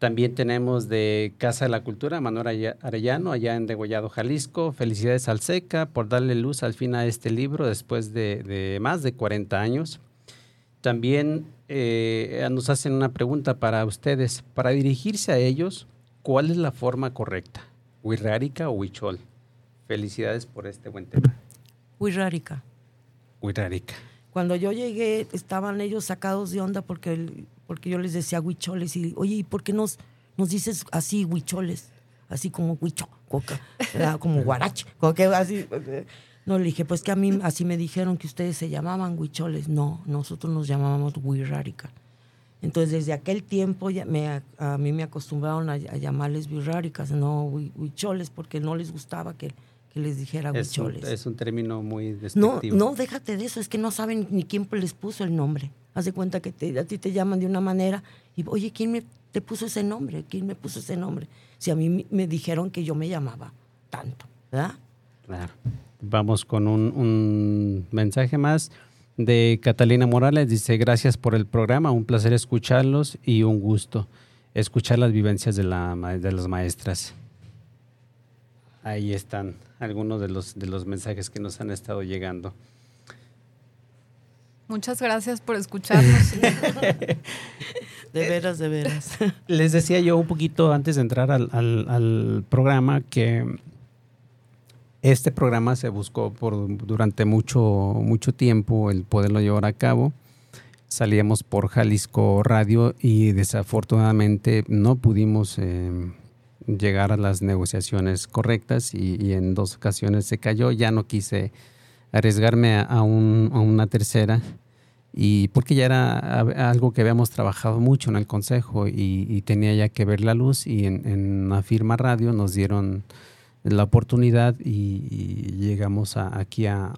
S2: También tenemos de Casa de la Cultura, Manuel Arellano, allá en Degollado, Jalisco. Felicidades al SECA por darle luz al fin a este libro después de, de más de 40 años. También eh, nos hacen una pregunta para ustedes. Para dirigirse a ellos, ¿cuál es la forma correcta? ¿Huirrárica o huichol? Felicidades por este buen tema.
S4: Huirrárica.
S2: Huirrárica.
S4: Cuando yo llegué, estaban ellos sacados de onda porque, el- porque yo les decía huicholes. Y, oye, ¿y por qué nos, nos dices así huicholes? Así como huicho, coca, como guarache. que así. No, le dije, pues que a mí así me dijeron que ustedes se llamaban huicholes. No, nosotros nos llamábamos huirrárica. Entonces, desde aquel tiempo ya me, a, mí me acostumbraron a, a llamarles birráricas, no hui- huicholes, porque no les gustaba que, que les dijera
S2: Es un,
S4: huicholes.
S2: es un término muy
S4: No,
S2: despectivo.
S4: no, déjate de eso, es que no saben ni quién les puso el nombre. Haz de cuenta que te- a ti te llaman de una manera y, oye, ¿quién me te puso ese nombre? ¿Quién me puso ese nombre? Si a mí me- me dijeron que yo me llamaba tanto, ¿verdad?
S2: Claro. Vamos con un, un mensaje más de Catalina Morales. Dice, gracias por el programa, un placer escucharlos y un gusto escuchar las vivencias de, la, de las maestras. Ahí están algunos de los, de los mensajes que nos han estado llegando.
S3: Muchas gracias por escucharnos.
S4: De veras, de veras.
S2: Les decía yo un poquito antes de entrar al, al- al programa que este programa se buscó por durante mucho, mucho tiempo el poderlo llevar a cabo. Salíamos por Jalisco Radio y desafortunadamente no pudimos eh, llegar a las negociaciones correctas y, en dos ocasiones se cayó. Ya no quise arriesgarme a, a un- a una tercera y porque ya era algo que habíamos trabajado mucho en el consejo y, tenía ya que ver la luz y en, en la firma radio nos dieron la oportunidad y, llegamos a- aquí a,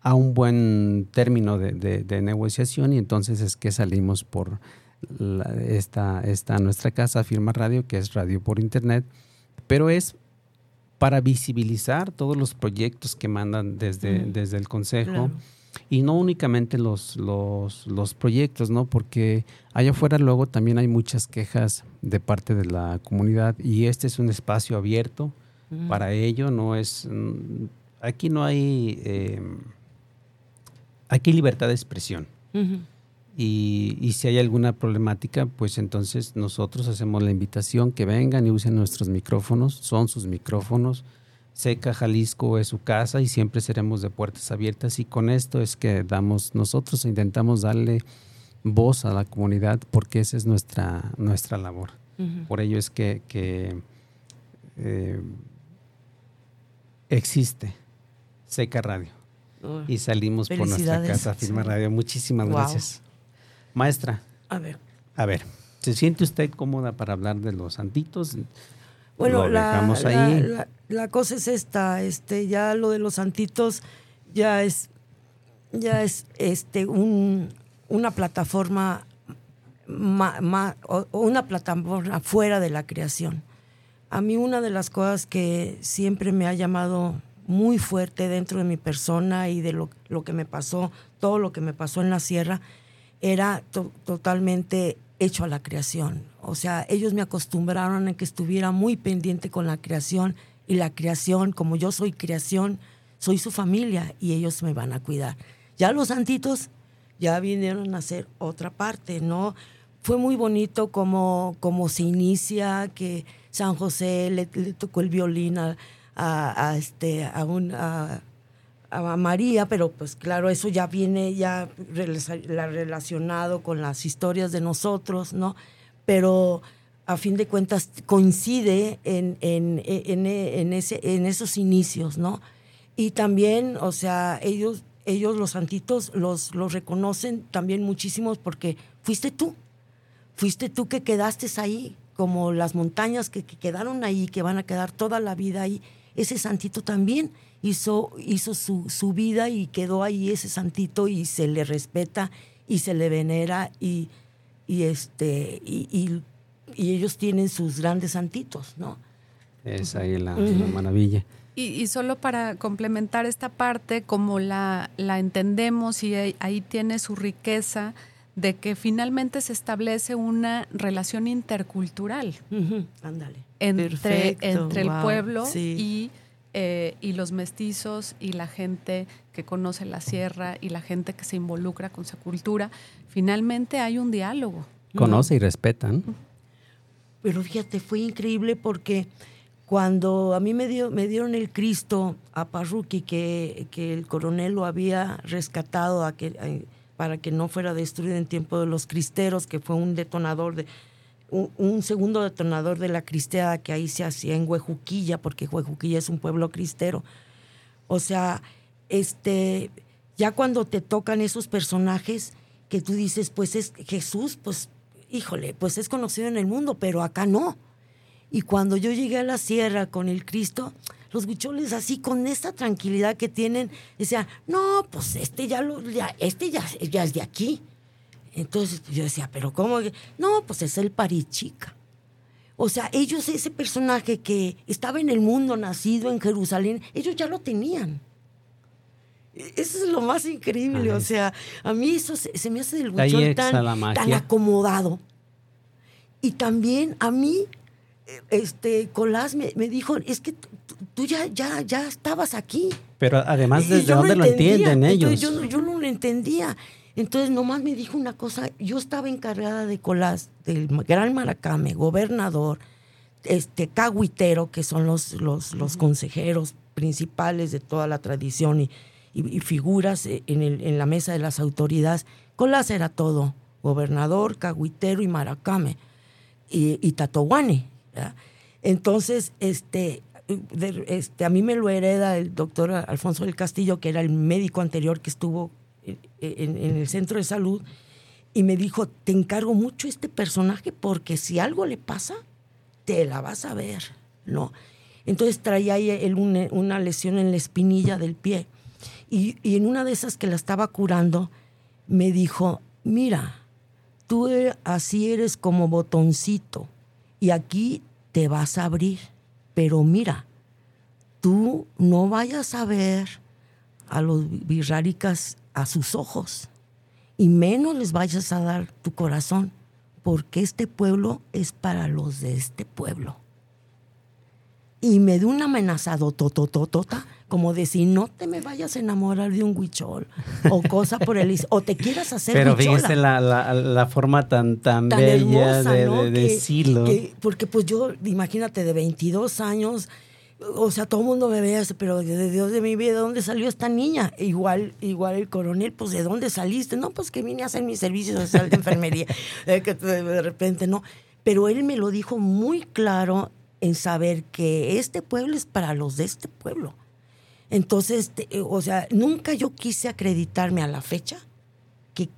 S2: a un buen término de negociación y entonces es que salimos por la- esta, esta nuestra casa firma radio que es radio por internet pero es para visibilizar todos los proyectos que mandan desde, desde el consejo
S4: Claro.
S2: y no únicamente los, los, los proyectos, ¿no? Porque allá afuera luego también hay muchas quejas de parte de la comunidad y este es un espacio abierto para ello, no es... Aquí no hay... eh, aquí hay libertad de expresión. Y, y si hay alguna problemática, pues entonces nosotros hacemos la invitación que vengan y usen nuestros micrófonos, son sus micrófonos, Seca Jalisco es su casa y siempre seremos de puertas abiertas y con esto es que damos nosotros intentamos darle voz a la comunidad porque esa es nuestra nuestra labor. Por ello es que, eh, existe Seca Radio y salimos por nuestra casa Firma Radio. Muchísimas gracias. Maestra.
S4: A ver.
S2: A ver, ¿se siente usted cómoda para hablar de los santitos?
S4: Bueno, la, La, cosa es esta, este, ya lo de los santitos ya es, ya es este, un, una plataforma una plataforma fuera de la creación. A mí una de las cosas que siempre me ha llamado muy fuerte dentro de mi persona y de lo, que me pasó, todo lo que me pasó en la sierra, era totalmente hecho a la creación. O sea, ellos me acostumbraron a que estuviera muy pendiente con la creación y la creación, como yo soy creación, soy su familia y ellos me van a cuidar. Ya los santitos ya vinieron a hacer otra parte, ¿no? Fue muy bonito como, como se inicia, que San José le, tocó el violín a, este, a, un, a, María, pero pues claro, eso ya viene ya relacionado con las historias de nosotros, ¿no? Pero a fin de cuentas coincide en, en, en, ese, en esos inicios, ¿no? Y también, o sea, ellos, ellos los santitos, los, los reconocen también muchísimos porque fuiste tú, fuiste tú que quedaste ahí, como las montañas que, que quedaron ahí, que van a quedar toda la vida ahí ese santito también hizo, hizo su, su, vida y quedó ahí ese santito y se le respeta y se le venera y, y este, y, ellos tienen sus grandes santitos, ¿no?
S2: Es ahí la, maravilla.
S3: Y, solo para complementar esta parte, como la, la entendemos y ahí, tiene su riqueza, de que finalmente se establece una relación intercultural.
S4: Ándale
S3: entre, entre el pueblo y, eh, y los mestizos y la gente que conoce la sierra y la gente que se involucra con su cultura. Finalmente hay un diálogo.
S2: Conoce y respetan.
S4: Pero fíjate, fue increíble porque cuando a mí me, dio, me dieron el Cristo a Parruqui, que, que el coronel lo había rescatado a que, para que no fuera destruido en tiempo de los cristeros, que fue un detonador de, un, segundo detonador de la cristeada que ahí se hacía en Huejuquilla, porque Huejuquilla es un pueblo cristero. O sea, este, ya cuando te tocan esos personajes que tú dices, pues es Jesús, pues híjole, pues es conocido en el mundo, pero acá no. Y cuando yo llegué a la sierra con el Cristo, los huicholes así con esta tranquilidad que tienen, decían, no, pues este ya lo, ya, este ya, ya es de aquí. Entonces pues, yo decía, pero ¿cómo? No, pues es el Parichica. O sea, ellos, ese personaje que estaba en el mundo, nacido en Jerusalén, ellos ya lo tenían. Eso es lo más increíble. O sea, a mí eso se, me hace del buchón tan, acomodado. Y también a mí, este, Colás me, dijo, es que tú ya, ya, ya estabas aquí.
S2: Pero además, ¿desde dónde lo entienden ellos?
S4: yo, yo no lo entendía. Entonces nomás me dijo una cosa, yo estaba encargada de Colás, del Gran Maracame, gobernador, este Caguitero, que son los, los, los consejeros principales de toda la tradición y, y, figuras en, el, en, la mesa de las autoridades. Colás era todo, gobernador, Caguitero y Maracame, y, y Tatohuane. Entonces, este, este, a mí me lo hereda el doctor Alfonso del Castillo, que era el médico anterior que estuvo en, el centro de salud y me dijo, te encargo mucho este personaje porque si algo le pasa, te la vas a ver, ¿no? Entonces traía él una, lesión en la espinilla del pie y, en una de esas que la estaba curando, me dijo, mira, tú e, así eres como botoncito y aquí te vas a abrir, pero mira, tú no vayas a ver a los birráricas a sus ojos y menos les vayas a dar tu corazón, porque este pueblo es para los de este pueblo. Y me dio una amenazado totototota, como de si no te me vayas a enamorar de un huichol o cosa por el o te quieras hacer
S2: Pero fíjese la, la, forma tan, tan, bella de, decirlo.
S4: porque pues yo, imagínate, de 22 años, o sea, todo el mundo me veía, pero de Dios de mi vida, ¿de dónde salió esta niña? Igual, igual el coronel, pues, ¿de dónde saliste? No, pues que vine a hacer mi servicio social de enfermería. Que de repente, no. Pero él me lo dijo muy claro en saber que este pueblo es para los de este pueblo. Entonces, eh, o sea, nunca yo quise acreditarme a la fecha que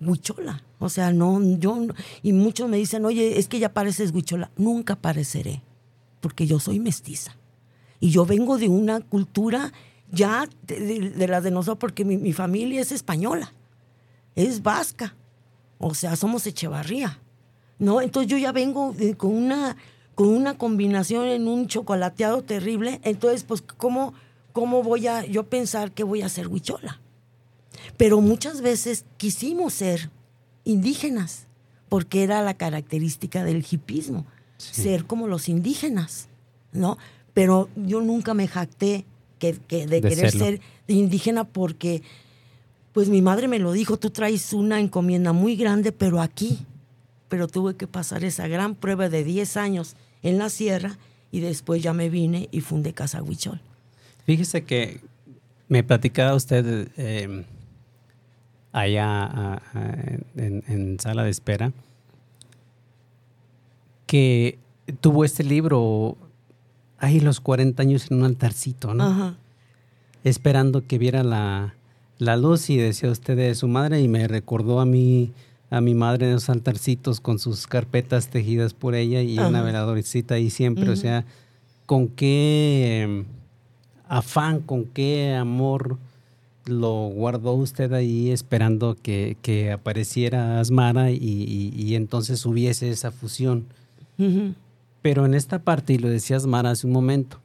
S4: Huichola. O sea, no, yo, y muchos me dicen, oye, es que ya pareces Huichola. Nunca pareceré, porque yo soy mestiza. Y yo vengo de una cultura ya de, la de nosotros, porque mi, familia es española, es vasca, o sea, somos Echevarría, ¿no? Entonces yo ya vengo con una, con una combinación en un chocolateado terrible, entonces, pues, ¿cómo, cómo voy a yo pensar que voy a ser huichola? Pero muchas veces quisimos ser indígenas, porque era la característica del hipismo, ser como los indígenas, ¿no? Pero yo nunca me jacté que, de, querer ser indígena porque pues mi madre me lo dijo, tú traes una encomienda muy grande, pero aquí, pero tuve que pasar esa gran prueba de 10 años en la sierra y después ya me vine y fundé Casa Huichol.
S2: Fíjese que me platicaba usted em, allá en, sala de espera que tuvo este libro ahí los 40 años en un altarcito, ¿no? Esperando que viera la, luz y decía usted de su madre y me recordó a mí a mi madre en los altarcitos con sus carpetas tejidas por ella y una veladorcita ahí siempre, o sea, con qué em, afán, con qué amor lo guardó usted ahí esperando que, apareciera Asmara y, entonces hubiese esa fusión. Pero en esta parte, y lo decías Mara hace un momento,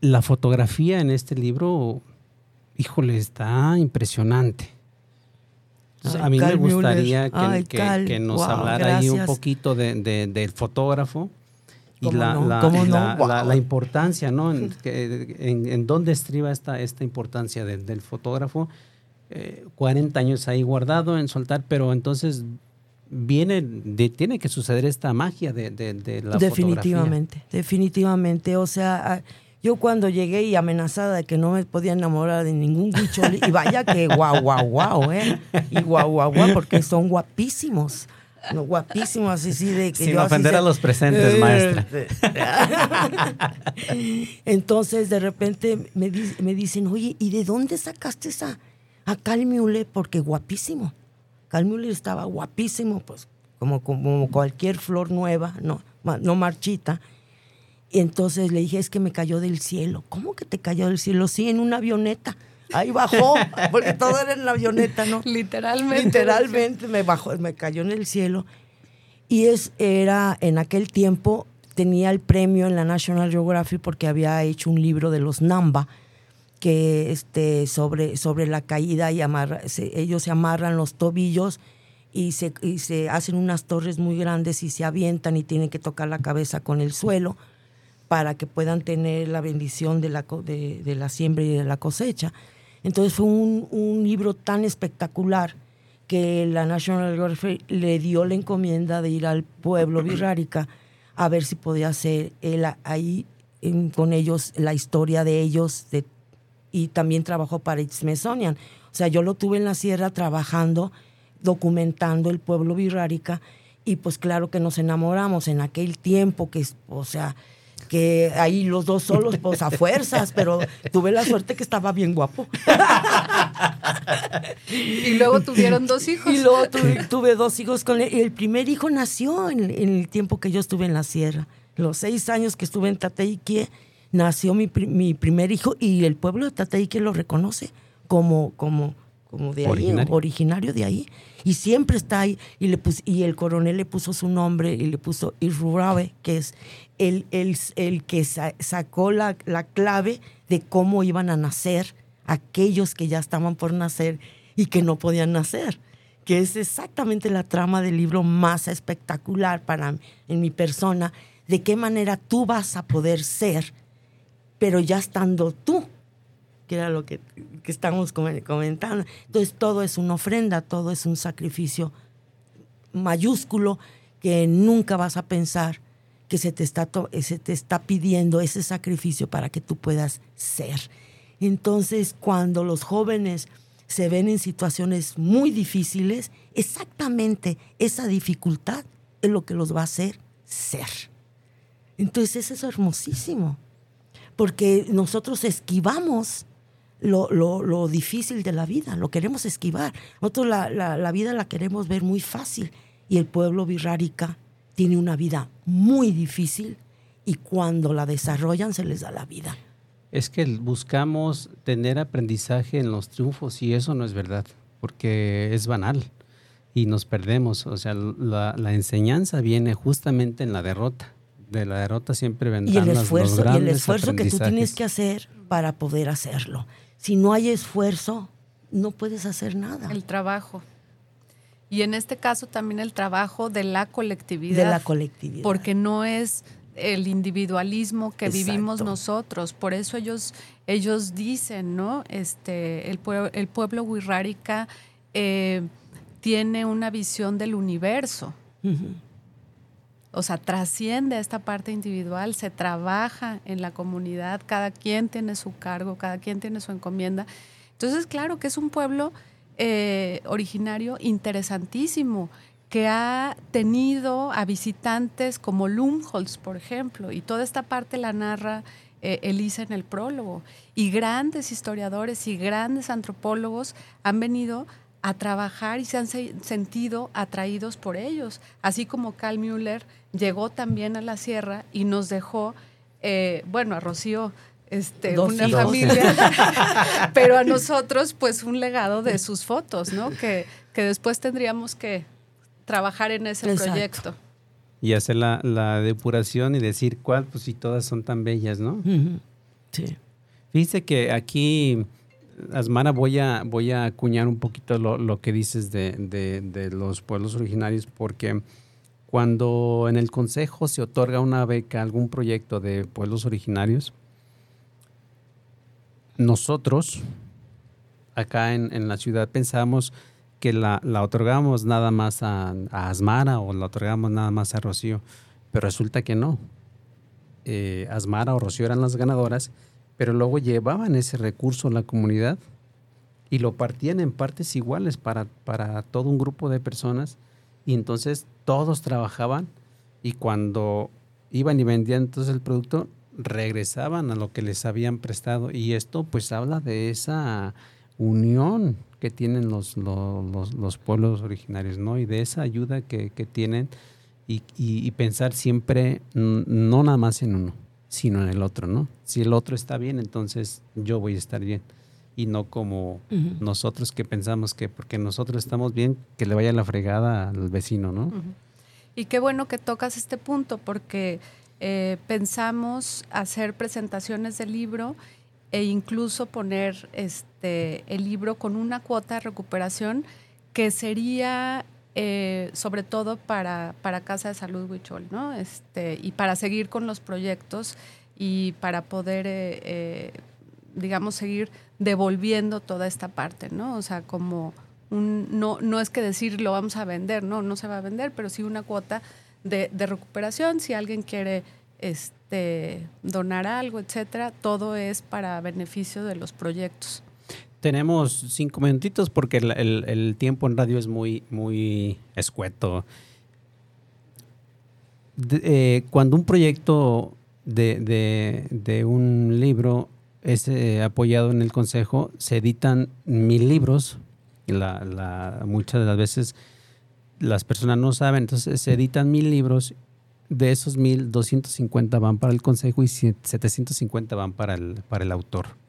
S2: la fotografía en este libro, híjole, está impresionante. a mí me gustaría que, nos hablara ahí un poquito del fotógrafo y la, la, importancia, ¿no? En, en, dónde estriba esta, esta importancia del fotógrafo. 40 eh, años ahí guardado en soltar, pero entonces viene, de, tiene que suceder esta magia de, de, la
S4: Definitivamente, definitivamente. O sea, yo cuando llegué y amenazada de que no me podía enamorar de ningún guicholi, y vaya que guau, guau, guau, ¿eh? Y guau, guau, guau, porque son guapísimos. No, guapísimos, así, sí, de que
S2: Sin ofender a los presentes, maestra.
S4: Entonces, de repente me, me dicen, oye, ¿y de dónde sacaste esa, a Calmiule? Porque guapísimo. Carl estaba guapísimo, pues como, como cualquier flor nueva, no, no marchita. Y entonces le dije, es que me cayó del cielo. ¿Cómo que te cayó del cielo? Sí, en una avioneta. Ahí bajó, porque todo era en la avioneta, ¿no?
S3: Literalmente.
S4: Literalmente me bajó, me cayó en el cielo. Y es, era, en aquel tiempo, tenía el premio en la National Geographic porque había hecho un libro de los Namba, que este, sobre, sobre la caída y amarra, ellos se amarran los tobillos y se, hacen unas torres muy grandes y se avientan y tienen que tocar la cabeza con el suelo para que puedan tener la bendición de la, de, la siembra y de la cosecha. Entonces fue un, un libro tan espectacular que la National Geographic le dio la encomienda de ir al pueblo Virrárica a ver si podía hacer él ahí con ellos la historia de ellos, de y también trabajó para Smithsonian. O sea, yo lo tuve en la sierra trabajando, documentando el pueblo birrárica y pues claro que nos enamoramos en aquel tiempo que, o sea, que ahí los dos solos, pues a fuerzas, pero tuve la suerte que estaba bien guapo.
S3: Y luego tuvieron dos hijos.
S4: Y luego tuve, dos hijos con él. El primer hijo nació en, el tiempo que yo estuve en la sierra. Los seis años que estuve en Tateiquie, nació mi, mi primer hijo y el pueblo de Tateique lo reconoce como, como, como de ahí, originario. de ahí. Y siempre está ahí. Y, le y el coronel le puso su nombre y le puso Irrurabe, que es el, el, el que sacó la, la clave de cómo iban a nacer aquellos que ya estaban por nacer y que no podían nacer que es exactamente la trama del libro más espectacular para en mi persona, de qué manera tú vas a poder ser pero ya estando tú, que era lo que, que estamos comentando. Entonces todo es una ofrenda, todo es un sacrificio mayúsculo que nunca vas a pensar que se te está, se te está pidiendo ese sacrificio para que tú puedas ser. Entonces, cuando los jóvenes se ven en situaciones muy difíciles, exactamente esa dificultad es lo que los va a hacer ser. Entonces, eso es hermosísimo, porque nosotros esquivamos lo, difícil de la vida, lo queremos esquivar. Nosotros la, la, vida la queremos ver muy fácil y el pueblo birrárica tiene una vida muy difícil y cuando la desarrollan se les da la vida.
S2: Es que buscamos tener aprendizaje en los triunfos y eso no es verdad, porque es banal y nos perdemos. O sea, la, enseñanza viene justamente en la derrota. De la derrota siempre vendrán
S4: y el esfuerzo, y el esfuerzo que tú tienes que hacer para poder hacerlo si no hay esfuerzo, no puedes hacer nada.
S3: El trabajo. Y en este caso también el trabajo de la colectividad.
S4: De la colectividad.
S3: Porque no es el individualismo que vivimos nosotros. Por eso ellos, ellos dicen, ¿no? Este, el, pueblo, el pueblo wixárika eh, tiene una visión del universo o sea, trasciende esta parte individual, se trabaja en la comunidad, cada quien tiene su cargo, cada quien tiene su encomienda. Entonces, claro que es un pueblo eh, originario interesantísimo, que ha tenido a visitantes como Lumholtz, por ejemplo, y toda esta parte la narra eh, Elisa en el prólogo. Y grandes historiadores y grandes antropólogos han venido a trabajar y se han sentido atraídos por ellos, así como Carl Müller llegó también a la sierra y nos dejó, eh, bueno, a Rocío, este, una familia, pero a nosotros pues un legado de sus fotos, ¿no? Que, que después tendríamos que trabajar en ese proyecto.
S2: Y hacer la, depuración y decir cuál, pues si todas son tan bellas, ¿no?
S4: Sí.
S2: Fíjese que aquí Asmara, voy a, voy a acuñar un poquito lo, que dices de, los pueblos originarios, porque cuando en el Consejo se otorga una beca a algún proyecto de pueblos originarios, nosotros, acá en, la ciudad, pensábamos que la, la otorgábamos nada más a, Asmara o la otorgábamos nada más a Rocío, pero resulta que no. Eh, Asmara o Rocío eran las ganadoras pero luego llevaban ese recurso a la comunidad y lo partían en partes iguales para, para todo un grupo de personas. Y entonces todos trabajaban y cuando iban y vendían entonces el producto regresaban a lo que les habían prestado. Y esto pues habla de esa unión que tienen los, los, pueblos originarios, ¿no? Y de esa ayuda que, tienen y, y, pensar siempre no nada más en uno, sino en el otro, ¿no? Si el otro está bien, entonces yo voy a estar bien. Y no como nosotros que pensamos que porque nosotros estamos bien, que le vaya la fregada al vecino, ¿no?
S3: Y qué bueno que tocas este punto, porque eh, pensamos hacer presentaciones del libro e incluso poner este, el libro con una cuota de recuperación que sería eh, sobre todo para, para Casa de Salud Huichol, ¿no? Este, y para seguir con los proyectos y para poder, eh, eh, digamos, seguir devolviendo toda esta parte, ¿no? O sea, como un, no, no es que decir lo vamos a vender, no, no se va a vender, pero sí una cuota de, de recuperación, si alguien quiere este, donar algo, etcétera, todo es para beneficio de los proyectos.
S2: Tenemos cinco minutitos porque el, tiempo en radio es muy, muy escueto. Eh, cuando un proyecto de, un libro es eh, apoyado en el consejo, se editan mil libros. Muchas de las veces las personas no saben, entonces se editan mil libros. De esos mil, 250 van para el consejo y 750 van para el, para el autor.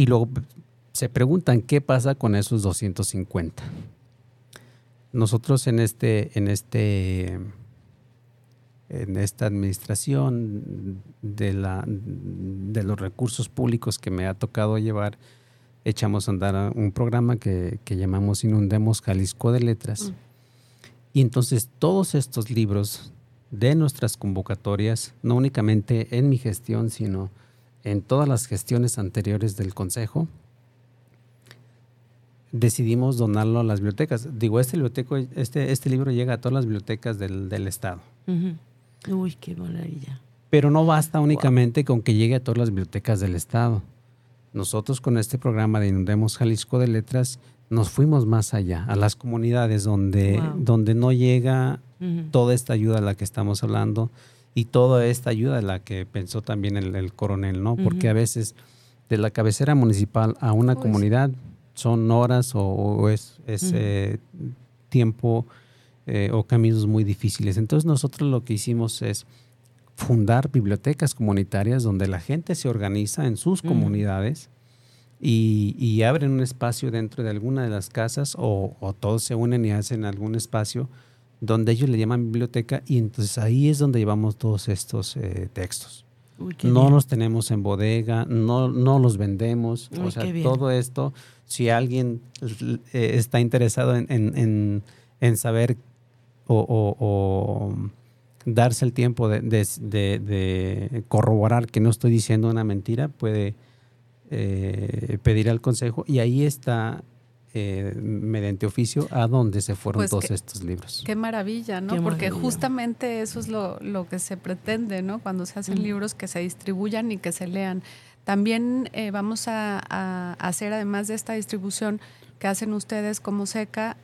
S2: Y luego se preguntan qué pasa con esos 250. Nosotros en este, en este, en esta administración de, la, de los recursos públicos que me ha tocado llevar, echamos a andar un programa que, llamamos Inundemos Jalisco de Letras. Mm. Y entonces todos estos libros de nuestras convocatorias, no únicamente en mi gestión, sino en todas las gestiones anteriores del Consejo, decidimos donarlo a las bibliotecas. Digo, este, biblioteco, este, este libro llega a todas las bibliotecas del, Estado.
S4: Uy, qué maravilla.
S2: Pero no basta únicamente con que llegue a todas las bibliotecas del Estado. Nosotros con este programa de Inundemos Jalisco de Letras nos fuimos más allá, a las comunidades donde, donde no llega toda esta ayuda de la que estamos hablando y toda esta ayuda la que pensó también el, coronel, ¿no? Porque a veces de la cabecera municipal a una comunidad son horas o, es, eh, tiempo eh, o caminos muy difíciles. Entonces nosotros lo que hicimos es fundar bibliotecas comunitarias donde la gente se organiza en sus comunidades y, abren un espacio dentro de alguna de las casas o, todos se unen y hacen algún espacio donde ellos le llaman biblioteca y entonces ahí es donde llevamos todos estos eh, textos. no los tenemos en bodega, no, no los vendemos, o sea, todo esto, si alguien eh, está interesado en, saber o, darse el tiempo de, de, corroborar que no estoy diciendo una mentira, puede eh, pedir al consejo y ahí está eh, mediante oficio a dónde se fueron pues todos estos libros.
S3: Qué maravilla, ¿no? Porque justamente eso es lo, que se pretende, ¿no? Cuando se hacen libros que se distribuyan y que se lean. También eh, vamos a, hacer, además de esta distribución que hacen ustedes como SECA,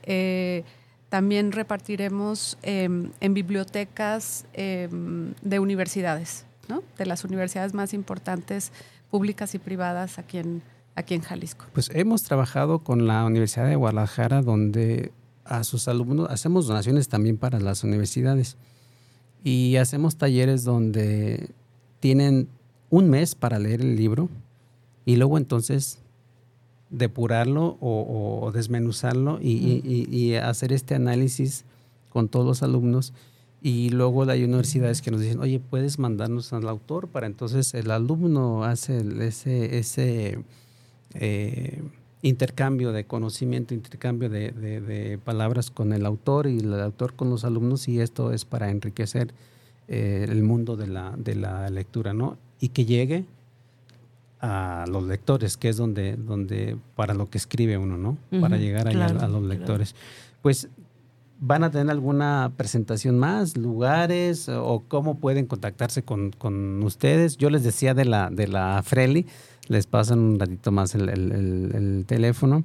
S3: también repartiremos em, en bibliotecas em, de universidades, ¿no? De las universidades más importantes públicas y privadas aquí en, aquí en Jalisco?
S2: Pues hemos trabajado con la Universidad de Guadalajara, donde a sus alumnos hacemos donaciones también para las universidades. Y hacemos talleres donde tienen un mes para leer el libro y luego entonces depurarlo o, desmenuzarlo y, hacer este análisis con todos los alumnos. Y luego hay universidades que nos dicen, oye, puedes mandarnos al autor para entonces el alumno hace ese, ese eh, intercambio de conocimiento, intercambio de, palabras con el autor y el autor con los alumnos y esto es para enriquecer eh, el mundo de la, de la lectura, ¿no? Y que llegue a los lectores, que es donde, donde para lo que escribe uno, ¿no? para llegar a, los lectores. Pues ¿Van a tener alguna presentación más, lugares o cómo pueden contactarse con, ustedes? Yo les decía de la, de la Freli, les pasan un ratito más el, teléfono.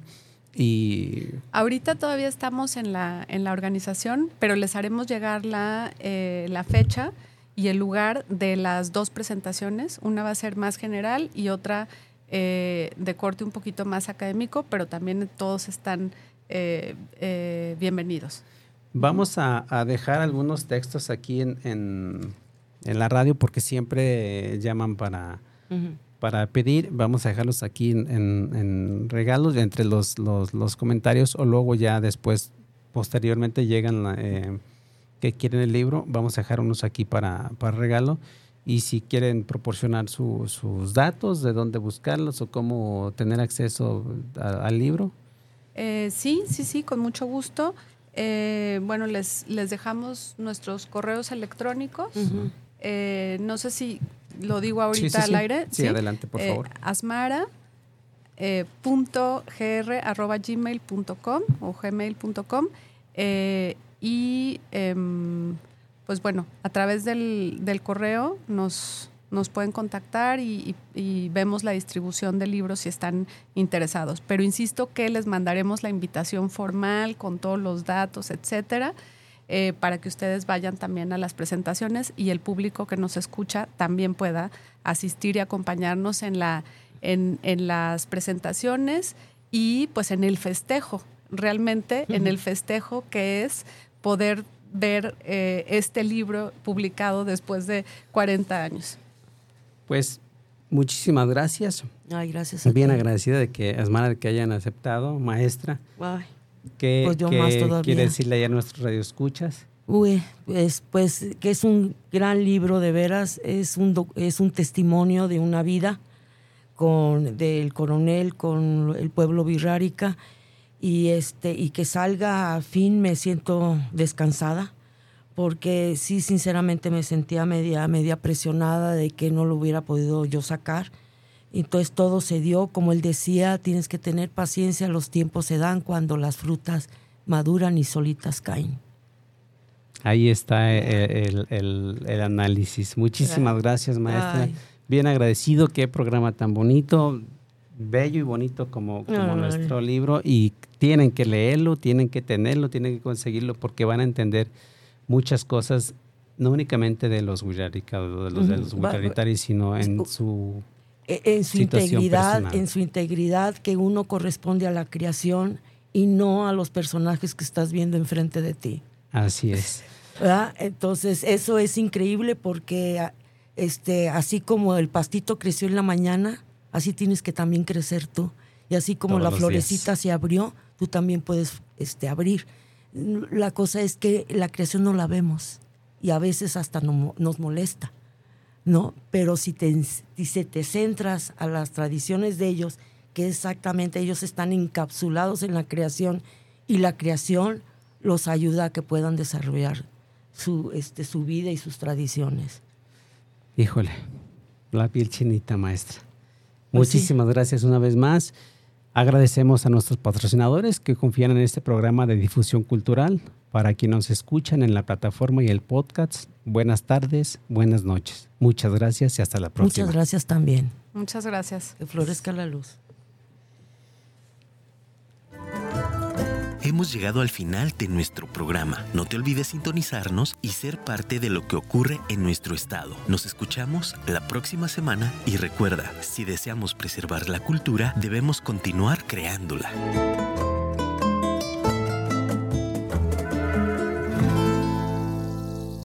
S2: Y...
S3: Ahorita todavía estamos en la, en la organización, pero les haremos llegar la, eh, la fecha y el lugar de las dos presentaciones. Una va a ser más general y otra eh, de corte un poquito más académico, pero también todos están eh, bienvenidos.
S2: Vamos a, dejar algunos textos aquí en, la radio porque siempre llaman para, para pedir. Vamos a dejarlos aquí en, regalos entre los, los, comentarios o luego ya después, posteriormente llegan eh, que quieren el libro. Vamos a dejar unos aquí para, para regalo. Y si quieren proporcionar sus datos, de dónde buscarlos o cómo tener acceso al libro.
S3: Eh, sí, sí, sí, con mucho gusto. Eh, bueno, les, les dejamos nuestros correos electrónicos. Eh, no sé si lo digo ahorita al aire.
S2: Sí, adelante, por favor.
S3: Eh, asmara. punto gr arroba gmail.com o gmail.com y em, pues bueno a través del, del correo nos, nos pueden contactar y, vemos la distribución de libros si están interesados. Pero insisto que les mandaremos la invitación formal con todos los datos, etcétera, eh, para que ustedes vayan también a las presentaciones y el público que nos escucha también pueda asistir y acompañarnos en, la, en, las presentaciones y pues en el festejo, realmente en el festejo que es poder ver eh, este libro publicado después de 40 años.
S2: Pues muchísimas gracias.
S4: Ay, gracias.
S2: Bien agradecida de que, Asmara, de que hayan aceptado, maestra. Ay, ¿Qué,
S4: pues yo más todavía.
S2: quiere decirle ya a nuestros radioescuchas?
S4: Uy, pues, pues que es un gran libro de veras, es un, es un testimonio de una vida con, del coronel con el pueblo birrárica y, este, y que salga a fin me siento descansada porque sí, sinceramente me sentía media, media presionada de que no lo hubiera podido yo sacar. Entonces todo se dio, como él decía, tienes que tener paciencia, los tiempos se dan cuando las frutas maduran y solitas caen.
S2: Ahí está el, el, análisis. Muchísimas gracias, maestra. Bien agradecido, qué programa tan bonito, bello y bonito como, como nuestro libro. Y tienen que leerlo, tienen que tenerlo, tienen que conseguirlo porque van a entender muchas cosas, no únicamente de los gujaritaris, de los, de sino en su
S4: en su integridad, en su integridad que uno corresponde a la creación y no a los personajes que estás viendo enfrente de ti.
S2: Así es.
S4: Entonces, eso es increíble porque este, así como el pastito creció en la mañana, así tienes que también crecer tú. Y así como la florecita se abrió, tú también puedes este, abrir. La cosa es que la creación no la vemos y a veces hasta no, nos molesta, ¿no? Pero si te, si te centras a las tradiciones de ellos, que exactamente ellos están encapsulados en la creación y la creación los ayuda a que puedan desarrollar su, este, su vida y sus tradiciones.
S2: Híjole, la piel chinita, maestra. Pues Muchísimas gracias una vez más. Agradecemos a nuestros patrocinadores que confían en este programa de difusión cultural. Para quienes nos escuchan en la plataforma y el podcast, buenas tardes, buenas noches. Muchas gracias y hasta la próxima.
S4: Muchas gracias también.
S3: Muchas gracias.
S4: Que florezca la luz.
S1: Hemos llegado al final de nuestro programa. No te olvides sintonizarnos y ser parte de lo que ocurre en nuestro estado. Nos escuchamos la próxima semana y recuerda, si deseamos preservar la cultura, debemos continuar creándola.